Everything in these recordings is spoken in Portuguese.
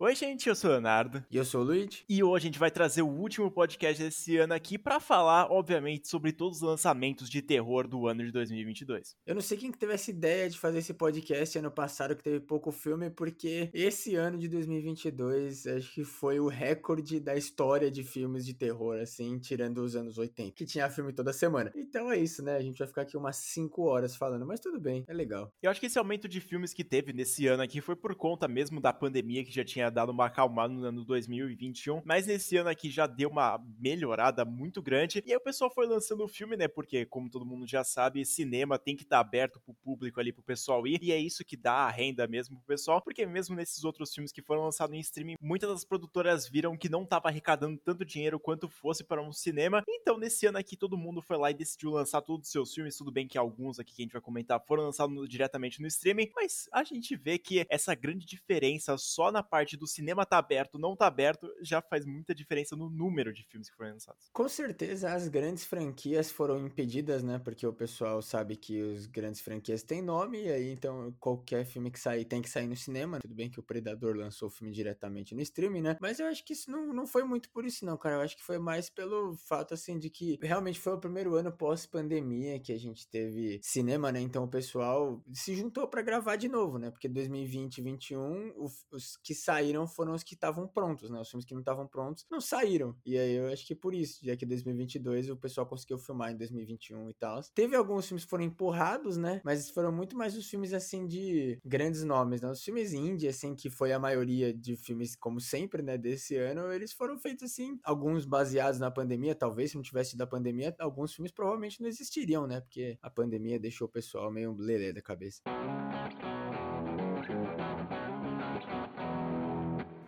Oi, gente, eu sou o Leonardo. E eu sou o Luigi. E hoje a gente vai trazer o último podcast desse ano aqui para falar, obviamente, sobre todos os lançamentos de terror do ano de 2022. Eu não sei quem que teve essa ideia de fazer esse podcast ano passado, que teve pouco filme, porque esse ano de 2022 acho que foi o recorde da história de filmes de terror, assim, tirando os anos 80, que tinha filme toda semana. Então é isso, né? A gente vai ficar aqui umas 5 horas falando, mas tudo bem, é legal. Eu acho que esse aumento de filmes que teve nesse ano aqui foi por conta mesmo da pandemia que já tinha dado uma acalmada no ano 2021, mas nesse ano aqui já deu uma melhorada muito grande. E aí o pessoal foi lançando o filme, né? Porque, como todo mundo já sabe, cinema tem que estar tá aberto pro público ali, pro pessoal ir. E é isso que dá a renda mesmo pro pessoal, porque mesmo nesses outros filmes que foram lançados em streaming, muitas das produtoras viram que não tava arrecadando tanto dinheiro quanto fosse para um cinema. Então, nesse ano aqui, todo mundo foi lá e decidiu lançar todos os seus filmes. Tudo bem que alguns aqui que a gente vai comentar foram lançados diretamente no streaming, mas a gente vê que essa grande diferença só na parte do cinema tá aberto, não tá aberto, já faz muita diferença no número de filmes que foram lançados. Com certeza as grandes franquias foram impedidas, né? Porque o pessoal sabe que os grandes franquias têm nome, e aí então qualquer filme que sair tem que sair no cinema. Tudo bem que o Predador lançou o filme diretamente no streaming, né? Mas eu acho que isso não, não foi muito por isso, não, cara. Eu acho que foi mais pelo fato, assim, de que realmente foi o primeiro ano pós-pandemia que a gente teve cinema, né? Então o pessoal se juntou para gravar de novo, né? Porque 2020 e 2021, os que saíram foram os que estavam prontos, né? Os filmes que não estavam prontos não saíram. E aí eu acho que por isso, já que 2022 o pessoal conseguiu filmar em 2021 e tal. Teve alguns filmes que foram empurrados, né? Mas foram muito mais os filmes assim de grandes nomes, né? Os filmes indie, assim, que foi a maioria de filmes, como sempre, né? Desse ano, eles foram feitos assim, alguns baseados na pandemia. Talvez se não tivesse da pandemia, alguns filmes provavelmente não existiriam, né? Porque a pandemia deixou o pessoal meio lelê da cabeça.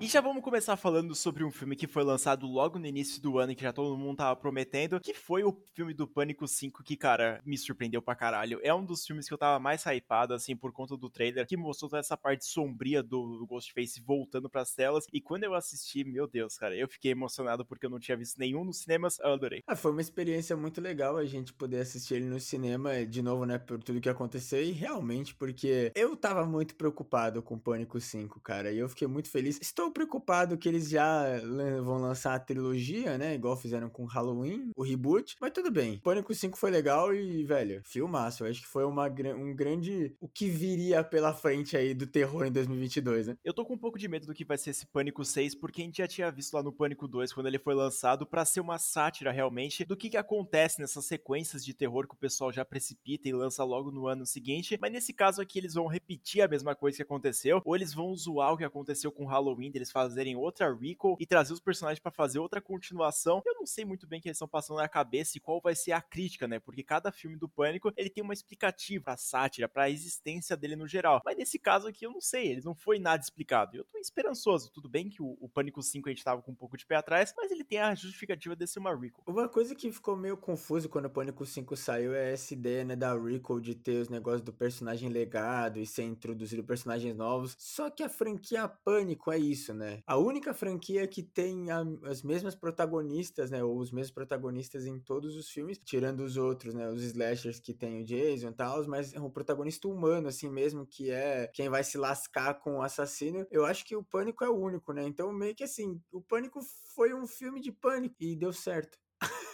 E já vamos começar falando sobre um filme que foi lançado logo no início do ano, que já todo mundo tava prometendo, que foi o filme do Pânico 5, que, cara, me surpreendeu pra caralho. É um dos filmes que eu tava mais hypado, assim, por conta do trailer, que mostrou toda essa parte sombria do Ghostface voltando pras telas. E quando eu assisti, meu Deus, cara, eu fiquei emocionado porque eu não tinha visto nenhum nos cinemas, eu adorei. Ah, foi uma experiência muito legal a gente poder assistir ele no cinema, de novo, né, por tudo que aconteceu, e realmente, porque eu tava muito preocupado com Pânico 5, cara, e eu fiquei muito feliz. Estou preocupado que eles já vão lançar a trilogia, né? Igual fizeram com Halloween, o reboot. Mas tudo bem. Pânico 5 foi legal e, velho, filmaço. Eu acho que foi uma, um grande. O que viria pela frente aí do terror em 2022, né? Eu tô com um pouco de medo do que vai ser esse Pânico 6, porque a gente já tinha visto lá no Pânico 2, quando ele foi lançado, para ser uma sátira realmente do que, que acontece nessas sequências de terror que o pessoal já precipita e lança logo no ano seguinte. Mas nesse caso aqui, eles vão repetir a mesma coisa que aconteceu, ou eles vão zoar o que aconteceu com Halloween, eles fazerem outra recall e trazer os personagens para fazer outra continuação. Eu não sei muito bem o que eles estão passando na cabeça e qual vai ser a crítica, né? Porque cada filme do Pânico, ele tem uma explicativa pra sátira, pra existência dele no geral. Mas nesse caso aqui, eu não sei, eles não foi nada explicado. Eu tô esperançoso. Tudo bem que o, o Pânico 5 a gente tava com um pouco de pé atrás, mas ele tem a justificativa de ser uma recall. Uma coisa que ficou meio confuso quando o Pânico 5 saiu é essa ideia, né, da recall de ter os negócios do personagem legado e ser introduzido personagens novos. Só que a franquia Pânico é isso, né? A única franquia que tem a, as mesmas protagonistas, né? Ou os mesmos protagonistas em todos os filmes, tirando os outros, né? Os slashers que tem o Jason e tal, mas é um protagonista humano, assim mesmo, que é quem vai se lascar com o assassino. Eu acho que o Pânico é o único, né? Então, meio que assim, o Pânico foi um filme de pânico e deu certo.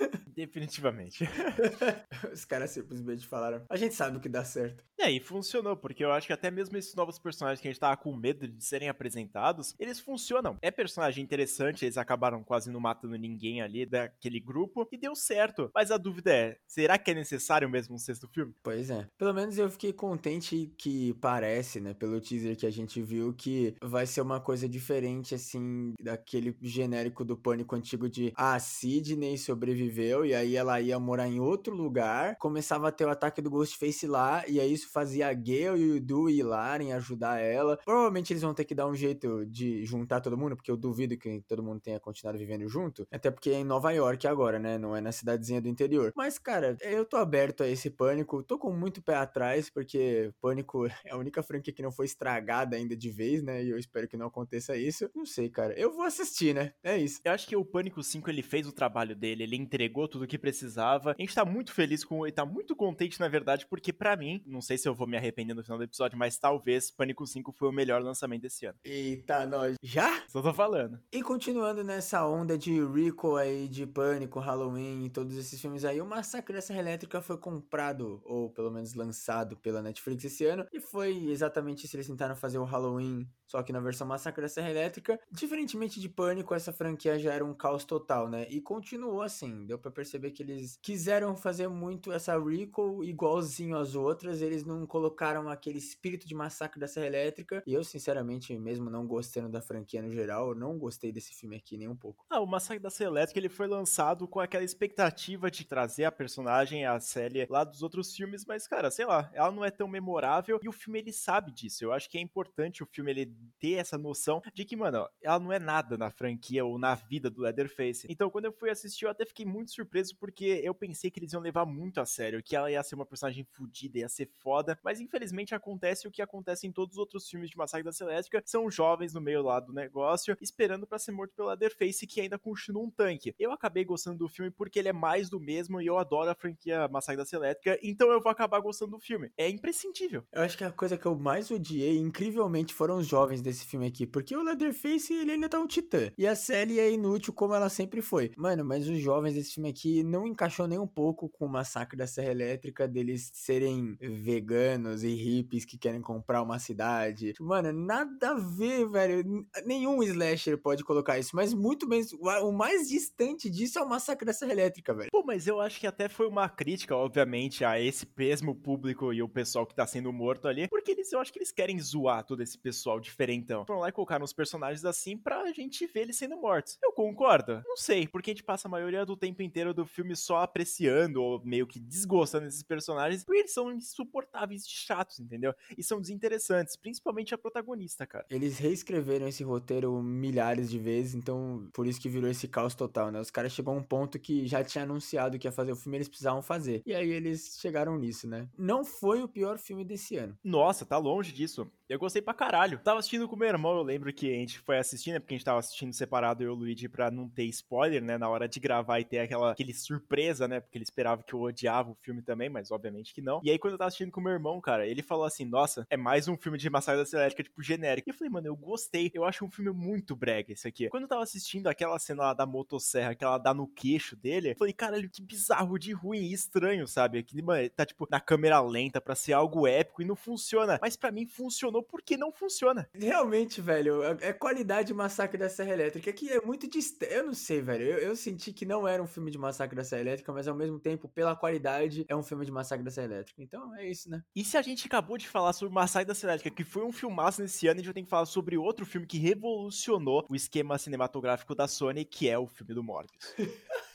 Definitivamente. Os caras simplesmente falaram: a gente sabe o que dá certo. É, e funcionou, porque eu acho que até mesmo esses novos personagens que a gente tava com medo de serem apresentados, eles funcionam. É personagem interessante, eles acabaram quase não matando ninguém ali daquele grupo, e deu certo. Mas a dúvida é: será que é necessário mesmo um sexto filme? Pois é. Pelo menos eu fiquei contente que parece, né, pelo teaser que a gente viu, que vai ser uma coisa diferente, assim, daquele genérico do pânico antigo de ah, Sidney sobreviveu e aí ela ia morar em outro lugar, começava a ter o ataque do Ghostface lá, e aí isso fazia a Gale e o Du ir lá em ajudar ela. Provavelmente eles vão ter que dar um jeito de juntar todo mundo, porque eu duvido que todo mundo tenha continuado vivendo junto, até porque é em Nova York agora, né, não é na cidadezinha do interior. Mas, cara, eu tô aberto a esse Pânico, tô com muito pé atrás, porque Pânico é a única franquia que não foi estragada ainda de vez, né, e eu espero que não aconteça isso. Não sei, cara, eu vou assistir, né, é isso. Eu acho que o Pânico 5, ele fez o trabalho dele, ele entendeu entregou tudo o que precisava. A gente tá muito feliz com e tá muito contente, na verdade, porque para mim, não sei se eu vou me arrepender no final do episódio, mas talvez Pânico 5 foi o melhor lançamento desse ano. Eita, nós. Já? Só tô falando. E continuando nessa onda de Rico aí, de Pânico, Halloween e todos esses filmes aí, o Massacre da Serra Elétrica foi comprado, ou pelo menos lançado pela Netflix esse ano, e foi exatamente isso, eles tentaram fazer o Halloween só que na versão Massacre da Serra Elétrica, diferentemente de Pânico, essa franquia já era um caos total, né? E continuou assim. Deu para perceber que eles quiseram fazer muito essa Rico igualzinho às outras. Eles não colocaram aquele espírito de Massacre da Serra Elétrica. E eu, sinceramente, mesmo não gostando da franquia no geral, não gostei desse filme aqui nem um pouco. Ah, o Massacre da Serra Elétrica ele foi lançado com aquela expectativa de trazer a personagem, a Célia, lá dos outros filmes, mas, cara, sei lá, ela não é tão memorável e o filme ele sabe disso. Eu acho que é importante o filme ele ter essa noção de que, mano, ela não é nada na franquia ou na vida do Leatherface. Então, quando eu fui assistir, eu até fiquei muito surpreso porque eu pensei que eles iam levar muito a sério, que ela ia ser uma personagem fodida, ia ser foda, mas infelizmente acontece o que acontece em todos os outros filmes de Massacre da Celestica, são jovens no meio lá do negócio, esperando para ser morto pelo Leatherface, que ainda continua um tanque. Eu acabei gostando do filme porque ele é mais do mesmo e eu adoro a franquia Massacre da Celestica, então eu vou acabar gostando do filme. É imprescindível. Eu acho que a coisa que eu mais odiei, incrivelmente, foram os jovens desse filme aqui, porque o Leatherface, ele ainda tá um titã, e a Sally é inútil como ela sempre foi. Mano, mas os jovens desse filme aqui não encaixou nem um pouco com o Massacre da Serra Elétrica, deles serem veganos e hippies que querem comprar uma cidade. Mano, nada a ver, velho. Nenhum slasher pode colocar isso, mas muito bem, o mais distante disso é o Massacre da Serra Elétrica, velho. Pô, mas eu acho que até foi uma crítica, obviamente, a esse mesmo público e o pessoal que tá sendo morto ali, porque eles, eu acho que eles querem zoar todo esse pessoal diferente então. Foram lá e colocaram os personagens assim pra gente ver eles sendo mortos. Eu concordo? Não sei, porque a gente passa a maioria do tempo inteiro do filme só apreciando ou meio que desgostando desses personagens, porque eles são insuportáveis de chatos, entendeu? E são desinteressantes, principalmente a protagonista, cara. Eles reescreveram esse roteiro milhares de vezes, então por isso que virou esse caos total, né? Os caras chegou a um ponto que já tinha anunciado que ia fazer o filme, eles precisavam fazer. E aí eles chegaram nisso, né? Não foi o pior filme desse ano. Nossa, tá longe disso. Eu gostei pra caralho. Tava assistindo com meu irmão, eu lembro que a gente foi assistindo, né? Porque a gente tava assistindo separado, eu e o Luigi, pra não ter spoiler, né? Na hora de gravar e ter aquela aquele surpresa, né? Porque ele esperava que eu odiava o filme também, mas obviamente que não. E aí, quando eu tava assistindo com meu irmão, cara, ele falou assim: Nossa, é mais um filme de Massacre da Elétrica, tipo, genérico. E eu falei, mano, eu gostei. Eu acho um filme muito brega esse aqui. Quando eu tava assistindo aquela cena lá da motosserra, que ela dá no queixo dele, eu falei, caralho, que bizarro de ruim e estranho, sabe? Que, mano, tá, tipo, na câmera lenta pra ser algo épico e não funciona. Mas para mim funcionou porque não funciona. Realmente, velho, é, qualidade Massacre da Serra Elétrica, que é muito distante. Eu não sei, velho. Eu, eu, senti que não era um filme de Massacre da Serra Elétrica, mas ao mesmo tempo, pela qualidade, é um filme de Massacre da Serra Elétrica. Então é isso, né? E se a gente acabou de falar sobre Massacre da Serra Elétrica, que foi um filmaço nesse ano, a gente vai ter que falar sobre outro filme que revolucionou o esquema cinematográfico da Sony, que é o filme do Morbius.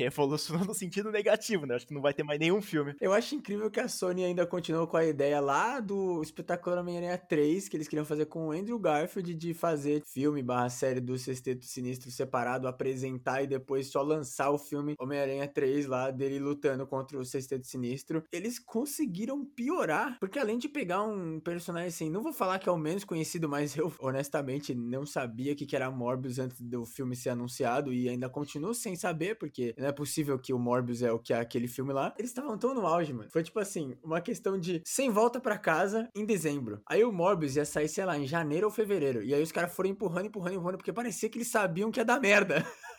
revolucionou no sentido negativo, né? Acho que não vai ter mais nenhum filme. Eu acho incrível que a Sony ainda continuou com a ideia lá do espetacular Homem-Aranha 3, que eles queriam fazer com o Andrew Garfield, de fazer filme barra série do Sexteto Sinistro separado, apresentar e depois só lançar o filme Homem-Aranha 3 lá, dele lutando contra o Sexteto Sinistro. Eles conseguiram piorar, porque além de pegar um personagem assim, não vou falar que é o menos conhecido, mas eu honestamente não sabia que era Morbius antes do filme ser anunciado e ainda continuo sem saber, porque não é possível que o Morbius é o que é aquele filme lá. Eles estavam tão no auge, mano. Foi tipo assim, uma questão de sem volta para casa em dezembro. Aí o Morbius ia sair, sei lá, em janeiro ou fevereiro. E aí os caras foram empurrando, empurrando, empurrando, porque parecia que eles sabiam que ia dar merda.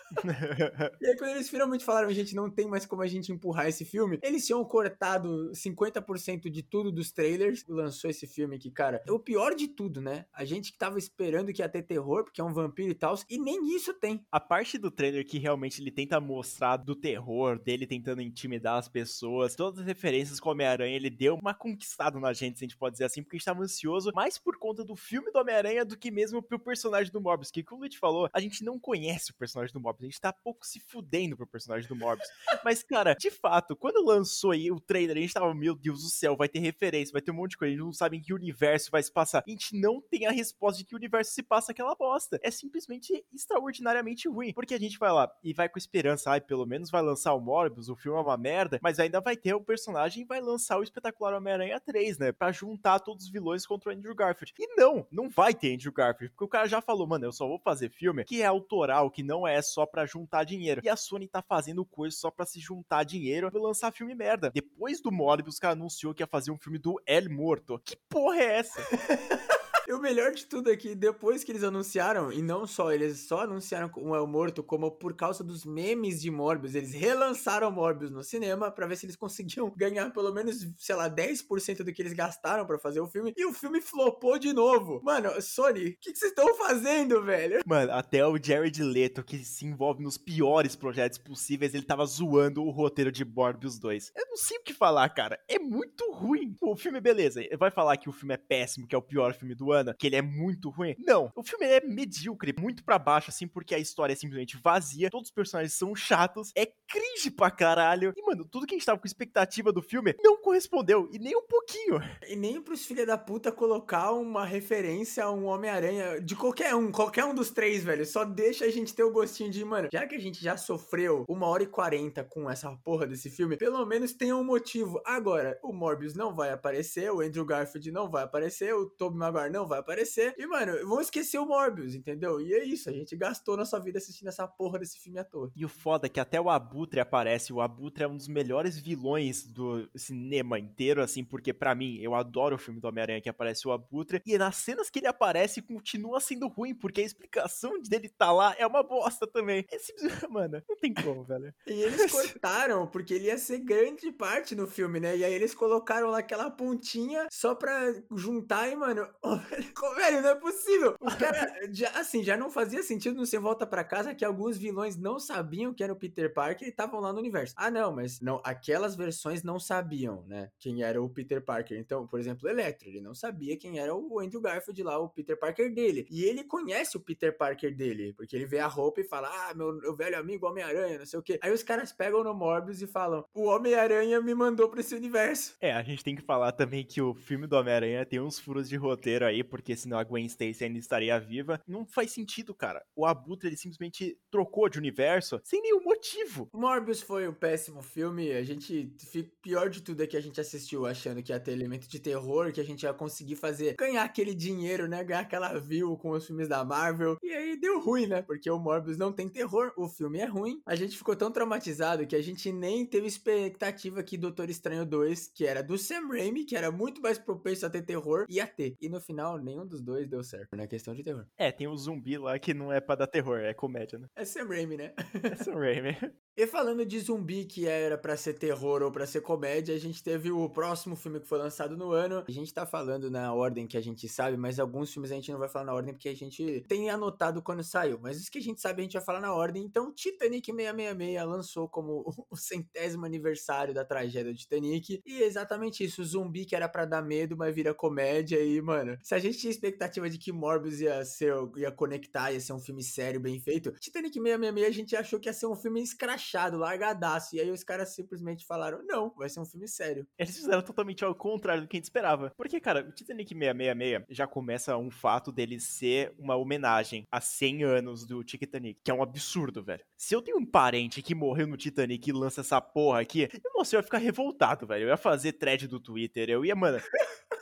e aí, quando eles finalmente falaram, gente, não tem mais como a gente empurrar esse filme, eles tinham cortado 50% de tudo dos trailers, lançou esse filme que, cara, o pior de tudo, né? A gente que tava esperando que ia ter terror, porque é um vampiro e tal, e nem isso tem. A parte do trailer que realmente ele tenta mostrar do terror, dele tentando intimidar as pessoas, todas as referências com Homem-Aranha, ele deu uma conquistada na gente, se a gente pode dizer assim, porque a gente tava ansioso mais por conta do filme do Homem-Aranha do que mesmo pro personagem do Morbius, que, como o Luiz falou, a gente não conhece o personagem do Morbius a gente tá pouco se fudendo pro personagem do Morbius. Mas, cara, de fato, quando lançou aí o trailer, a gente tava, meu Deus do céu, vai ter referência, vai ter um monte de coisa, a gente não sabe em que universo vai se passar. A gente não tem a resposta de que universo se passa aquela bosta. É simplesmente extraordinariamente ruim. Porque a gente vai lá e vai com esperança, ai, pelo menos vai lançar o Morbius, o filme é uma merda, mas ainda vai ter o personagem e vai lançar o espetacular Homem-Aranha 3, né? Pra juntar todos os vilões contra o Andrew Garfield. E não, não vai ter Andrew Garfield, porque o cara já falou, mano, eu só vou fazer filme que é autoral, que não é só pra juntar dinheiro. E a Sony tá fazendo coisa só pra se juntar dinheiro pra lançar filme merda. Depois do Morbius, o cara anunciou que ia fazer um filme do El Morto. Que porra é essa? E o melhor de tudo é que depois que eles anunciaram, e não só, eles só anunciaram o El Morto, como por causa dos memes de Morbius, eles relançaram Morbius no cinema para ver se eles conseguiam ganhar pelo menos, sei lá, 10% do que eles gastaram para fazer o filme. E o filme flopou de novo. Mano, Sony, o que vocês estão fazendo, velho? Mano, até o Jared Leto, que se envolve nos piores projetos possíveis, ele tava zoando o roteiro de Morbius 2. Eu não sei o que falar, cara. É muito ruim. O filme, beleza, vai falar que o filme é péssimo, que é o pior filme do ano que ele é muito ruim. Não, o filme é medíocre, muito para baixo, assim, porque a história é simplesmente vazia, todos os personagens são chatos, é cringe pra caralho. E, mano, tudo que a gente tava com expectativa do filme não correspondeu, e nem um pouquinho. E nem pros filha da puta colocar uma referência a um Homem-Aranha de qualquer um, qualquer um dos três, velho. Só deixa a gente ter o gostinho de, mano, já que a gente já sofreu uma hora e quarenta com essa porra desse filme, pelo menos tenha um motivo. Agora, o Morbius não vai aparecer, o Andrew Garfield não vai aparecer, o Tobey Maguire não vai aparecer. E, mano, vão esquecer o Morbius, entendeu? E é isso, a gente gastou nossa vida assistindo essa porra desse filme à toa. E o foda é que até o Abutre aparece. O Abutre é um dos melhores vilões do cinema inteiro, assim, porque para mim, eu adoro o filme do Homem-Aranha que aparece o Abutre. E nas cenas que ele aparece, continua sendo ruim, porque a explicação dele tá lá é uma bosta também. É simplesmente, mano, não tem como, velho. E eles cortaram, porque ele ia ser grande parte no filme, né? E aí eles colocaram lá aquela pontinha só pra juntar e, mano, velho, não é possível. Os caras, assim, já não fazia sentido no Você Volta para Casa que alguns vilões não sabiam que era o Peter Parker e estavam lá no universo. Ah, não, mas não, aquelas versões não sabiam, né, quem era o Peter Parker. Então, por exemplo, o Electro, ele não sabia quem era o Andrew Garfield lá, o Peter Parker dele. E ele conhece o Peter Parker dele, porque ele vê a roupa e fala, ah, meu, meu velho amigo Homem-Aranha, não sei o quê. Aí os caras pegam no Morbius e falam, o Homem-Aranha me mandou pra esse universo. É, a gente tem que falar também que o filme do Homem-Aranha tem uns furos de roteiro aí, porque senão a Gwen Stacy ainda estaria viva. Não faz sentido, cara. O Abutre, ele simplesmente trocou de universo sem nenhum motivo. Morbius foi um péssimo filme. A gente. Pior de tudo é que a gente assistiu achando que ia ter elemento de terror, que a gente ia conseguir fazer. ganhar aquele dinheiro, né? Ganhar aquela view com os filmes da Marvel. E aí deu ruim, né? Porque o Morbius não tem terror, o filme é ruim. A gente ficou tão traumatizado que a gente nem teve expectativa que Doutor Estranho 2, que era do Sam Raimi, que era muito mais propenso a ter terror, ia ter. E no final, nenhum dos dois deu certo na questão de terror. É, tem o um zumbi lá que não é pra dar terror, é comédia, né? É Sam Raimi, né? é Sam Raimi. E falando de zumbi que era para ser terror ou para ser comédia, a gente teve o próximo filme que foi lançado no ano. A gente tá falando na ordem que a gente sabe, mas alguns filmes a gente não vai falar na ordem porque a gente tem anotado quando saiu. Mas os que a gente sabe a gente vai falar na ordem. Então, Titanic 666 lançou como o centésimo aniversário da tragédia do Titanic. E é exatamente isso, o zumbi que era para dar medo, mas vira comédia. E, mano, se a gente tinha expectativa de que Morbius ia ser, ia conectar, ia ser um filme sério, bem feito, Titanic 666 a gente achou que ia ser um filme escrachado escrachado, largadaço. E aí os caras simplesmente falaram: não, vai ser um filme sério. Eles fizeram totalmente ao contrário do que a gente esperava. Porque, cara, o Titanic 666 já começa um fato dele ser uma homenagem a 100 anos do Titanic, que é um absurdo, velho. Se eu tenho um parente que morreu no Titanic e lança essa porra aqui, eu, nossa, eu ia ficar revoltado, velho. Eu ia fazer thread do Twitter, eu ia, mano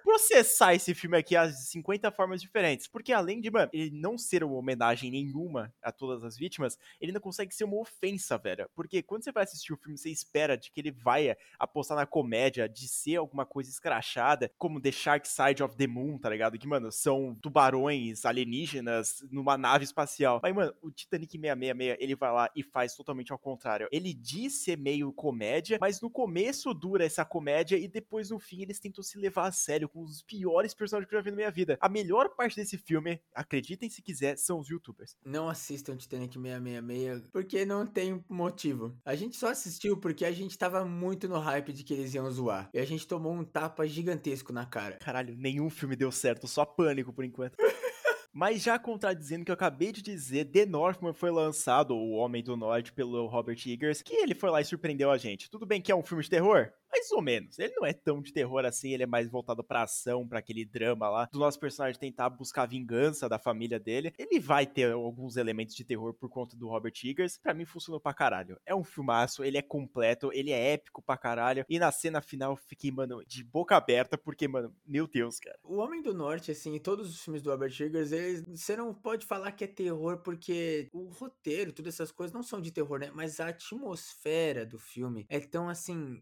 processar esse filme aqui as 50 formas diferentes. Porque além de, mano, ele não ser uma homenagem nenhuma a todas as vítimas, ele ainda consegue ser uma ofensa, velho. Porque quando você vai assistir o filme, você espera de que ele vai apostar na comédia, de ser alguma coisa escrachada, como The Shark Side of the Moon, tá ligado? Que, mano, são tubarões alienígenas numa nave espacial. Mas, mano, o Titanic 666, ele vai lá e faz totalmente ao contrário. Ele diz ser meio comédia, mas no começo dura essa comédia e depois no fim eles tentam se levar a sério com os piores personagens que eu já vi na minha vida. A melhor parte desse filme, acreditem se quiser, são os youtubers. Não assistam Titanic 666 porque não tem motivo. A gente só assistiu porque a gente tava muito no hype de que eles iam zoar. E a gente tomou um tapa gigantesco na cara. Caralho, nenhum filme deu certo, só pânico por enquanto. Mas já contradizendo o que eu acabei de dizer, The Northman foi lançado, O Homem do Norte, pelo Robert Eggers, que ele foi lá e surpreendeu a gente. Tudo bem que é um filme de terror? Mais ou menos. Ele não é tão de terror assim, ele é mais voltado pra ação, para aquele drama lá, do nosso personagem tentar buscar vingança da família dele. Ele vai ter alguns elementos de terror por conta do Robert Eggers. Para mim funcionou pra caralho. É um filmaço, ele é completo, ele é épico pra caralho. E na cena final eu fiquei, mano, de boca aberta, porque, mano, meu Deus, cara. O Homem do Norte, assim, e todos os filmes do Robert Eggers, eles, você não pode falar que é terror porque o roteiro, todas essas coisas não são de terror, né? Mas a atmosfera do filme é tão, assim,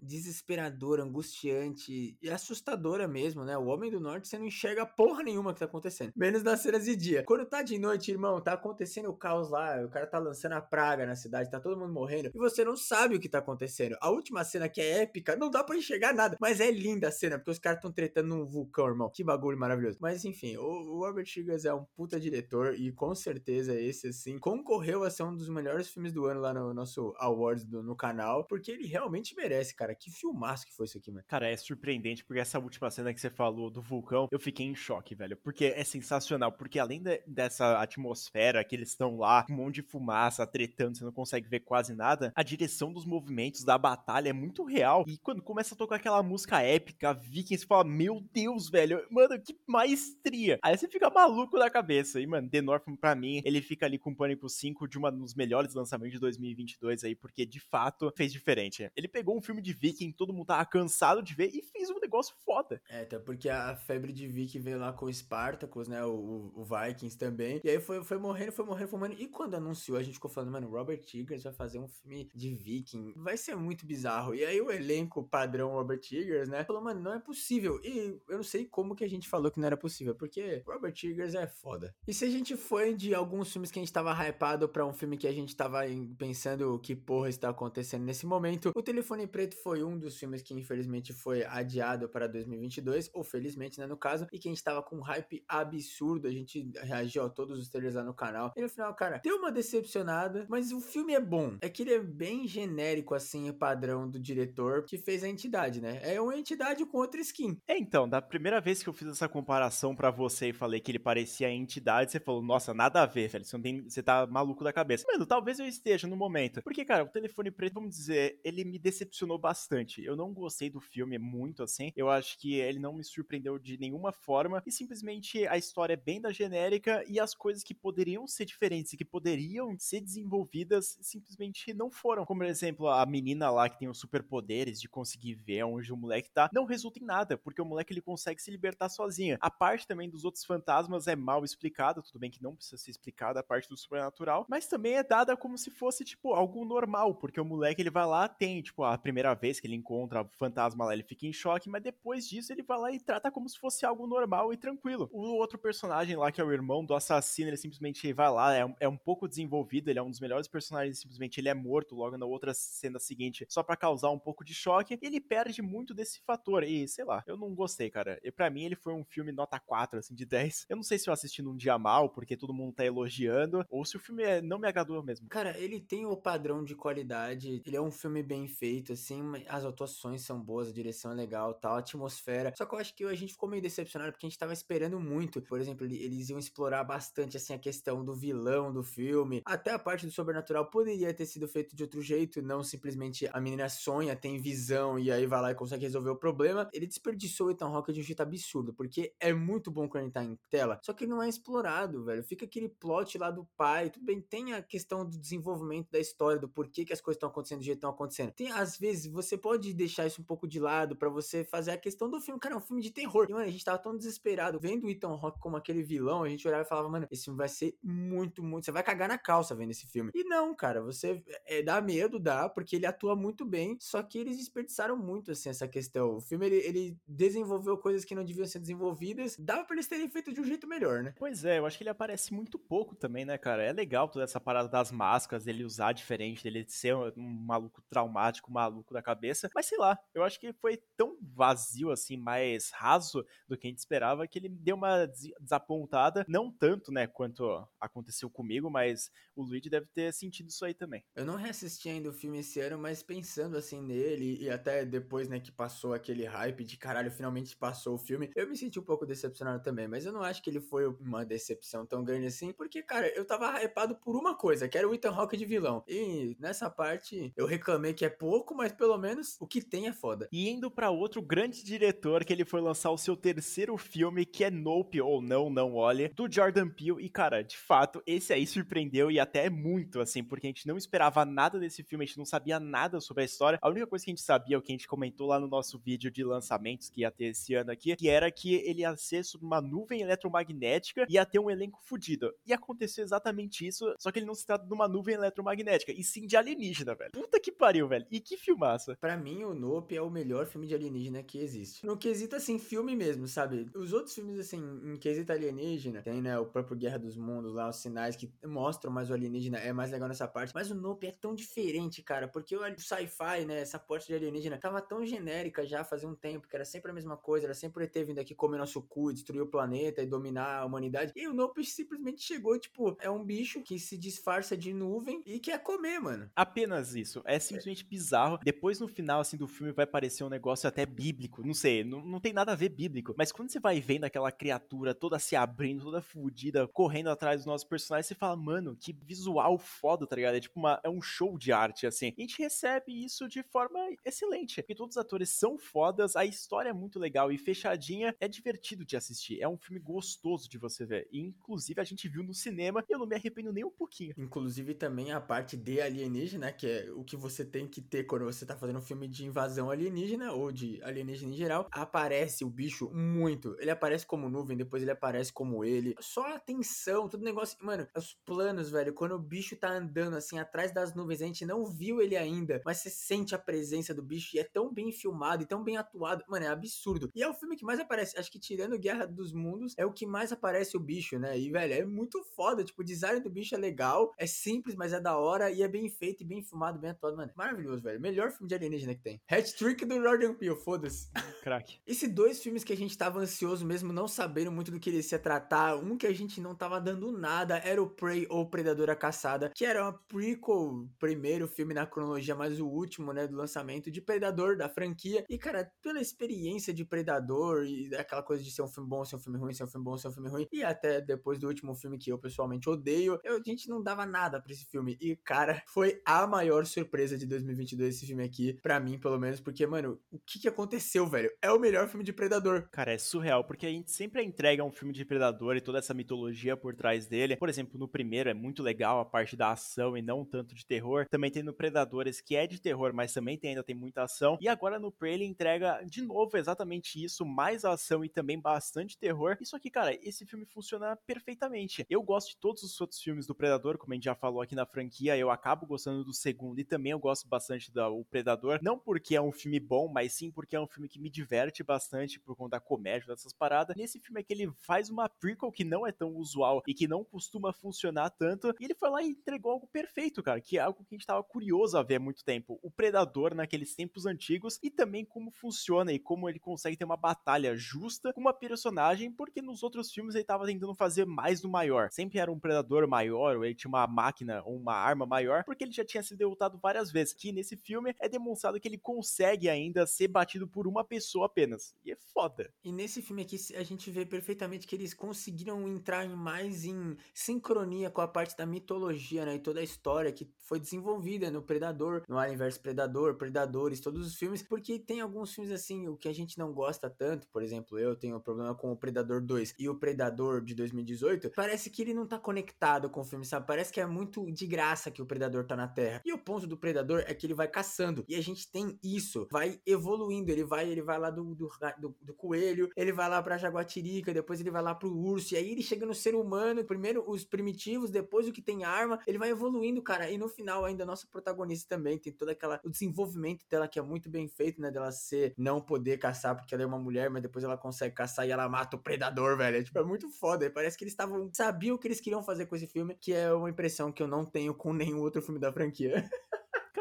angustiante e assustadora mesmo, né? O Homem do Norte, você não enxerga porra nenhuma que tá acontecendo. Menos nas cenas de dia. Quando tá de noite, irmão, tá acontecendo o caos lá, o cara tá lançando a praga na cidade, tá todo mundo morrendo, e você não sabe o que tá acontecendo. A última cena que é épica, não dá para enxergar nada, mas é linda a cena, porque os caras tão tretando num vulcão, irmão. Que bagulho maravilhoso. Mas enfim, o, o Robert Eggers é um puta diretor e com certeza esse, assim, concorreu a ser um dos melhores filmes do ano lá no nosso Awards do, no canal, porque ele realmente merece, cara. Que filmaço que foi isso aqui, mano. Cara, é surpreendente, porque essa última cena que você falou do vulcão, eu fiquei em choque, velho. Porque é sensacional, porque além de, dessa atmosfera que eles estão lá, um monte de fumaça, tretando, você não consegue ver quase nada, a direção dos movimentos da batalha é muito real. E quando começa a tocar aquela música épica, Vikings, você fala, meu Deus, velho, mano, que maestria. Aí você fica maluco da cabeça. E, mano, The Northman, pra mim, ele fica ali com o Pânico 5 de um dos melhores lançamentos de 2022 aí, porque de fato fez diferente. Ele pegou um filme de Viking, todo mundo tava cansado de ver, e fez um negócio foda. É, até porque a febre de Viking veio lá com o Spartacus, né, o, o Vikings também, e aí foi, foi morrendo, foi morrendo, foi morrendo, e quando anunciou, a gente ficou falando, mano, Robert Eggers vai fazer um filme de Viking, vai ser muito bizarro. E aí o elenco padrão Robert Eggers, né, falou, mano, não é possível. E eu não sei como que a gente falou que não era possível, porque Robert Eggers é foda. E se a gente foi de alguns filmes que a gente tava hypado pra um filme que a gente tava pensando que porra está acontecendo nesse momento, O Telefone Preto foi um dos filmes que infelizmente foi adiado para 2022, ou felizmente, né, no caso, e que a gente tava com um hype absurdo, a gente reagiu a todos os trailers lá no canal. E no final, cara, deu uma decepcionada, mas o filme é bom. É que ele é bem genérico, assim, padrão do diretor que fez a entidade, né? É uma entidade com outra skin. É, então, da primeira vez que eu fiz essa comparação para você e falei que ele parecia a entidade, você falou, nossa, nada a ver, velho, você, não tem, você tá maluco da cabeça. Mano, talvez eu esteja no momento. Porque, cara, o telefone preto, vamos dizer, ele me decepcionou bastante. Eu não gostei do filme muito assim. Eu acho que ele não me surpreendeu de nenhuma forma. E simplesmente a história é bem da genérica e as coisas que poderiam ser diferentes e que poderiam ser desenvolvidas simplesmente não foram. Como, por exemplo, a menina lá que tem os superpoderes de conseguir ver onde o moleque tá, não resulta em nada, porque o moleque ele consegue se libertar sozinha. A parte também dos outros fantasmas é mal explicada, tudo bem que não precisa ser explicada a parte do sobrenatural, mas também é dada como se fosse, tipo, algo normal, porque o moleque ele vai lá, tem, tipo, a primeira vez que ele encontra o fantasma lá, ele fica em choque, mas depois disso ele vai lá e trata como se fosse algo normal e tranquilo. O outro personagem lá, que é o irmão do assassino, ele simplesmente vai lá, é, é um pouco desenvolvido, ele é um dos melhores personagens, simplesmente ele é morto logo na outra cena seguinte, só para causar um pouco de choque, ele perde muito desse fator, e sei lá, eu não gostei, cara. E para mim ele foi um filme nota 4, assim, de 10. Eu não sei se eu assisti num dia mal, porque todo mundo tá elogiando, ou se o filme é, não me agradou mesmo. Cara, ele tem o padrão de qualidade, ele é um filme bem feito, assim, as atuações são boas, a direção é legal, tal, a atmosfera. Só que eu acho que a gente ficou meio decepcionado porque a gente tava esperando muito. Por exemplo, eles iam explorar bastante, assim, a questão do vilão do filme. Até a parte do sobrenatural poderia ter sido feito de outro jeito, não simplesmente a menina sonha, tem visão e aí vai lá e consegue resolver o problema. Ele desperdiçou o Ethan Hawke de um jeito absurdo, porque é muito bom quando ele tá em tela, só que não é explorado, velho. Fica aquele plot lá do pai, tudo bem, tem a questão do desenvolvimento da história, do porquê que as coisas estão acontecendo do jeito que estão acontecendo. Tem, às vezes, você pode deixar isso um pouco de lado para você fazer a questão do filme. Cara, é um filme de terror. E, mano, a gente tava tão desesperado vendo o Ethan Hawke como aquele vilão, a gente olhava e falava, mano, esse filme vai ser muito, muito. Você vai cagar na calça vendo esse filme. E não, cara, você é, dá medo, dá, porque ele atua muito bem, só que eles desperdiçaram muito, assim, essa questão. O filme, ele, ele desenvolveu coisas que não deviam ser desenvolvidas. Dava pra eles terem feito de um jeito melhor, né? Pois é, eu acho que ele aparece muito pouco também, né, cara? É legal toda essa parada das máscaras, dele usar diferente, dele ser um, um maluco traumático, um maluco da cabeça. Mas sei lá, eu acho que foi tão vazio, assim, mais raso do que a gente esperava, que ele deu uma desapontada. Não tanto, né, quanto aconteceu comigo, mas o Luigi deve ter sentido isso aí também. Eu não reassisti ainda o filme esse ano, mas pensando assim nele, e até depois, né, que passou aquele hype de caralho, finalmente passou o filme, eu me senti um pouco decepcionado também, mas eu não acho que ele foi uma decepção tão grande assim, porque, cara, eu tava hypado por uma coisa, que era o Ethan Hawke de vilão. E nessa parte eu reclamei que é pouco, mas pelo menos o que que tem é foda. E indo para outro grande diretor que ele foi lançar o seu terceiro filme, que é Nope ou Não, Não Olhe, do Jordan Peele. E cara, de fato, esse aí surpreendeu e até muito, assim, porque a gente não esperava nada desse filme, a gente não sabia nada sobre a história. A única coisa que a gente sabia, o que a gente comentou lá no nosso vídeo de lançamentos que ia ter esse ano aqui, que era que ele ia ser sobre uma nuvem eletromagnética e ia ter um elenco fudido. E aconteceu exatamente isso, só que ele não se trata de uma nuvem eletromagnética, e sim de alienígena, velho. Puta que pariu, velho. E que filmaça. Para mim, o Nope é o melhor filme de alienígena que existe. No quesito, assim, filme mesmo, sabe? Os outros filmes, assim, em quesito alienígena, tem, né, o próprio Guerra dos Mundos lá, os sinais que mostram mais o alienígena, é mais legal nessa parte. Mas o Nope é tão diferente, cara, porque o sci-fi, né, essa parte de alienígena, tava tão genérica já fazia um tempo, que era sempre a mesma coisa, era sempre o ET vindo aqui comer nosso cu, destruir o planeta e dominar a humanidade. E o Nope simplesmente chegou, tipo, é um bicho que se disfarça de nuvem e quer comer, mano. Apenas isso. É simplesmente bizarro. Depois, no final, assim, do filme vai parecer um negócio até bíblico. Não sei, não, não tem nada a ver bíblico. Mas quando você vai vendo aquela criatura toda se abrindo, toda fodida, correndo atrás dos nossos personagens, você fala, mano, que visual foda, tá ligado? É tipo uma, é um show de arte, assim. E a gente recebe isso de forma excelente. Porque todos os atores são fodas, a história é muito legal e fechadinha. É divertido de assistir. É um filme gostoso de você ver. E, inclusive, a gente viu no cinema e eu não me arrependo nem um pouquinho. Inclusive, também a parte de alienígena, que é o que você tem que ter quando você tá fazendo um filme de invasão alienígena ou de alienígena em geral, aparece o bicho muito. Ele aparece como nuvem, depois ele aparece como ele. Só a atenção, todo negócio. Mano, os planos, velho, quando o bicho tá andando assim atrás das nuvens, a gente não viu ele ainda, mas você sente a presença do bicho e é tão bem filmado e tão bem atuado. Mano, é absurdo. E é o filme que mais aparece. Acho que tirando Guerra dos Mundos, é o que mais aparece o bicho, né? E, velho, é muito foda. Tipo, o design do bicho é legal, é simples, mas é da hora e é bem feito e bem filmado, bem atuado, mano. Maravilhoso, velho. Melhor filme de alienígena que tem. Hat-trick do Jordan Peele, foda-se. Crack. Esses dois filmes que a gente tava ansioso mesmo, não sabendo muito do que eles ia tratar, um que a gente não tava dando nada era o Prey ou Predador a Caçada, que era uma prequel, primeiro filme na cronologia, mas o último, né, do lançamento de Predador da franquia. E, cara, pela experiência de Predador e aquela coisa de ser um filme bom, ser um filme ruim, ser um filme bom, ser um filme ruim, e até depois do último filme que eu pessoalmente odeio, eu, a gente não dava nada pra esse filme. E, cara, foi a maior surpresa de 2022 esse filme aqui, pra mim, pelo menos, porque, mano, o que que aconteceu, velho? É o melhor filme de Predador. Cara, é surreal, porque a gente sempre entrega um filme de Predador e toda essa mitologia por trás dele. Por exemplo, no primeiro é muito legal a parte da ação e não tanto de terror. Também tem no Predadores, que é de terror, mas também tem, ainda tem muita ação. E agora no Prey ele entrega de novo exatamente isso, mais ação e também bastante terror. Isso aqui, cara, esse filme funciona perfeitamente. Eu gosto de todos os outros filmes do Predador, como a gente já falou aqui na franquia, eu acabo gostando do segundo e também eu gosto bastante do Predador, não porque é um filme bom, mas sim porque é um filme que me diverte bastante por conta da comédia, dessas paradas. Nesse filme aqui ele faz uma prequel que não é tão usual e que não costuma funcionar tanto, e ele foi lá e entregou algo perfeito, cara, que é algo que a gente tava curioso a ver há muito tempo. O Predador naqueles tempos antigos e também como funciona e como ele consegue ter uma batalha justa com uma personagem, porque nos outros filmes ele tava tentando fazer mais do maior. Sempre era um predador maior, ou ele tinha uma máquina ou uma arma maior, porque ele já tinha sido derrotado várias vezes. Que nesse filme é demonstrado que ele consegue ainda ser batido por uma pessoa apenas. E é foda. E nesse filme aqui a gente vê perfeitamente que eles conseguiram entrar em mais em sincronia com a parte da mitologia, né? E toda a história que foi desenvolvida no Predador, no Alien vs Predador, Predadores, todos os filmes, porque tem alguns filmes assim, o que a gente não gosta tanto, por exemplo, eu tenho um problema com o Predador 2 e o Predador de 2018, parece que ele não tá conectado com o filme, sabe? Parece que é muito de graça que o Predador tá na Terra. E o ponto do Predador é que ele vai caçando, e a gente tem isso, vai evoluindo, ele vai, ele vai lá do, do, do, do coelho, ele vai lá pra jaguatirica, depois ele vai lá pro urso, e aí ele chega no ser humano, primeiro os primitivos, depois o que tem arma, ele vai evoluindo, cara, e no final ainda a nossa protagonista também tem toda aquela, o desenvolvimento dela que é muito bem feito, né, dela ser, não poder caçar porque ela é uma mulher, mas depois ela consegue caçar e ela mata o predador, velho, é, tipo, é muito foda, parece que eles estavam, sabiam o que eles queriam fazer com esse filme, que é uma impressão que eu não tenho com nenhum outro filme da franquia.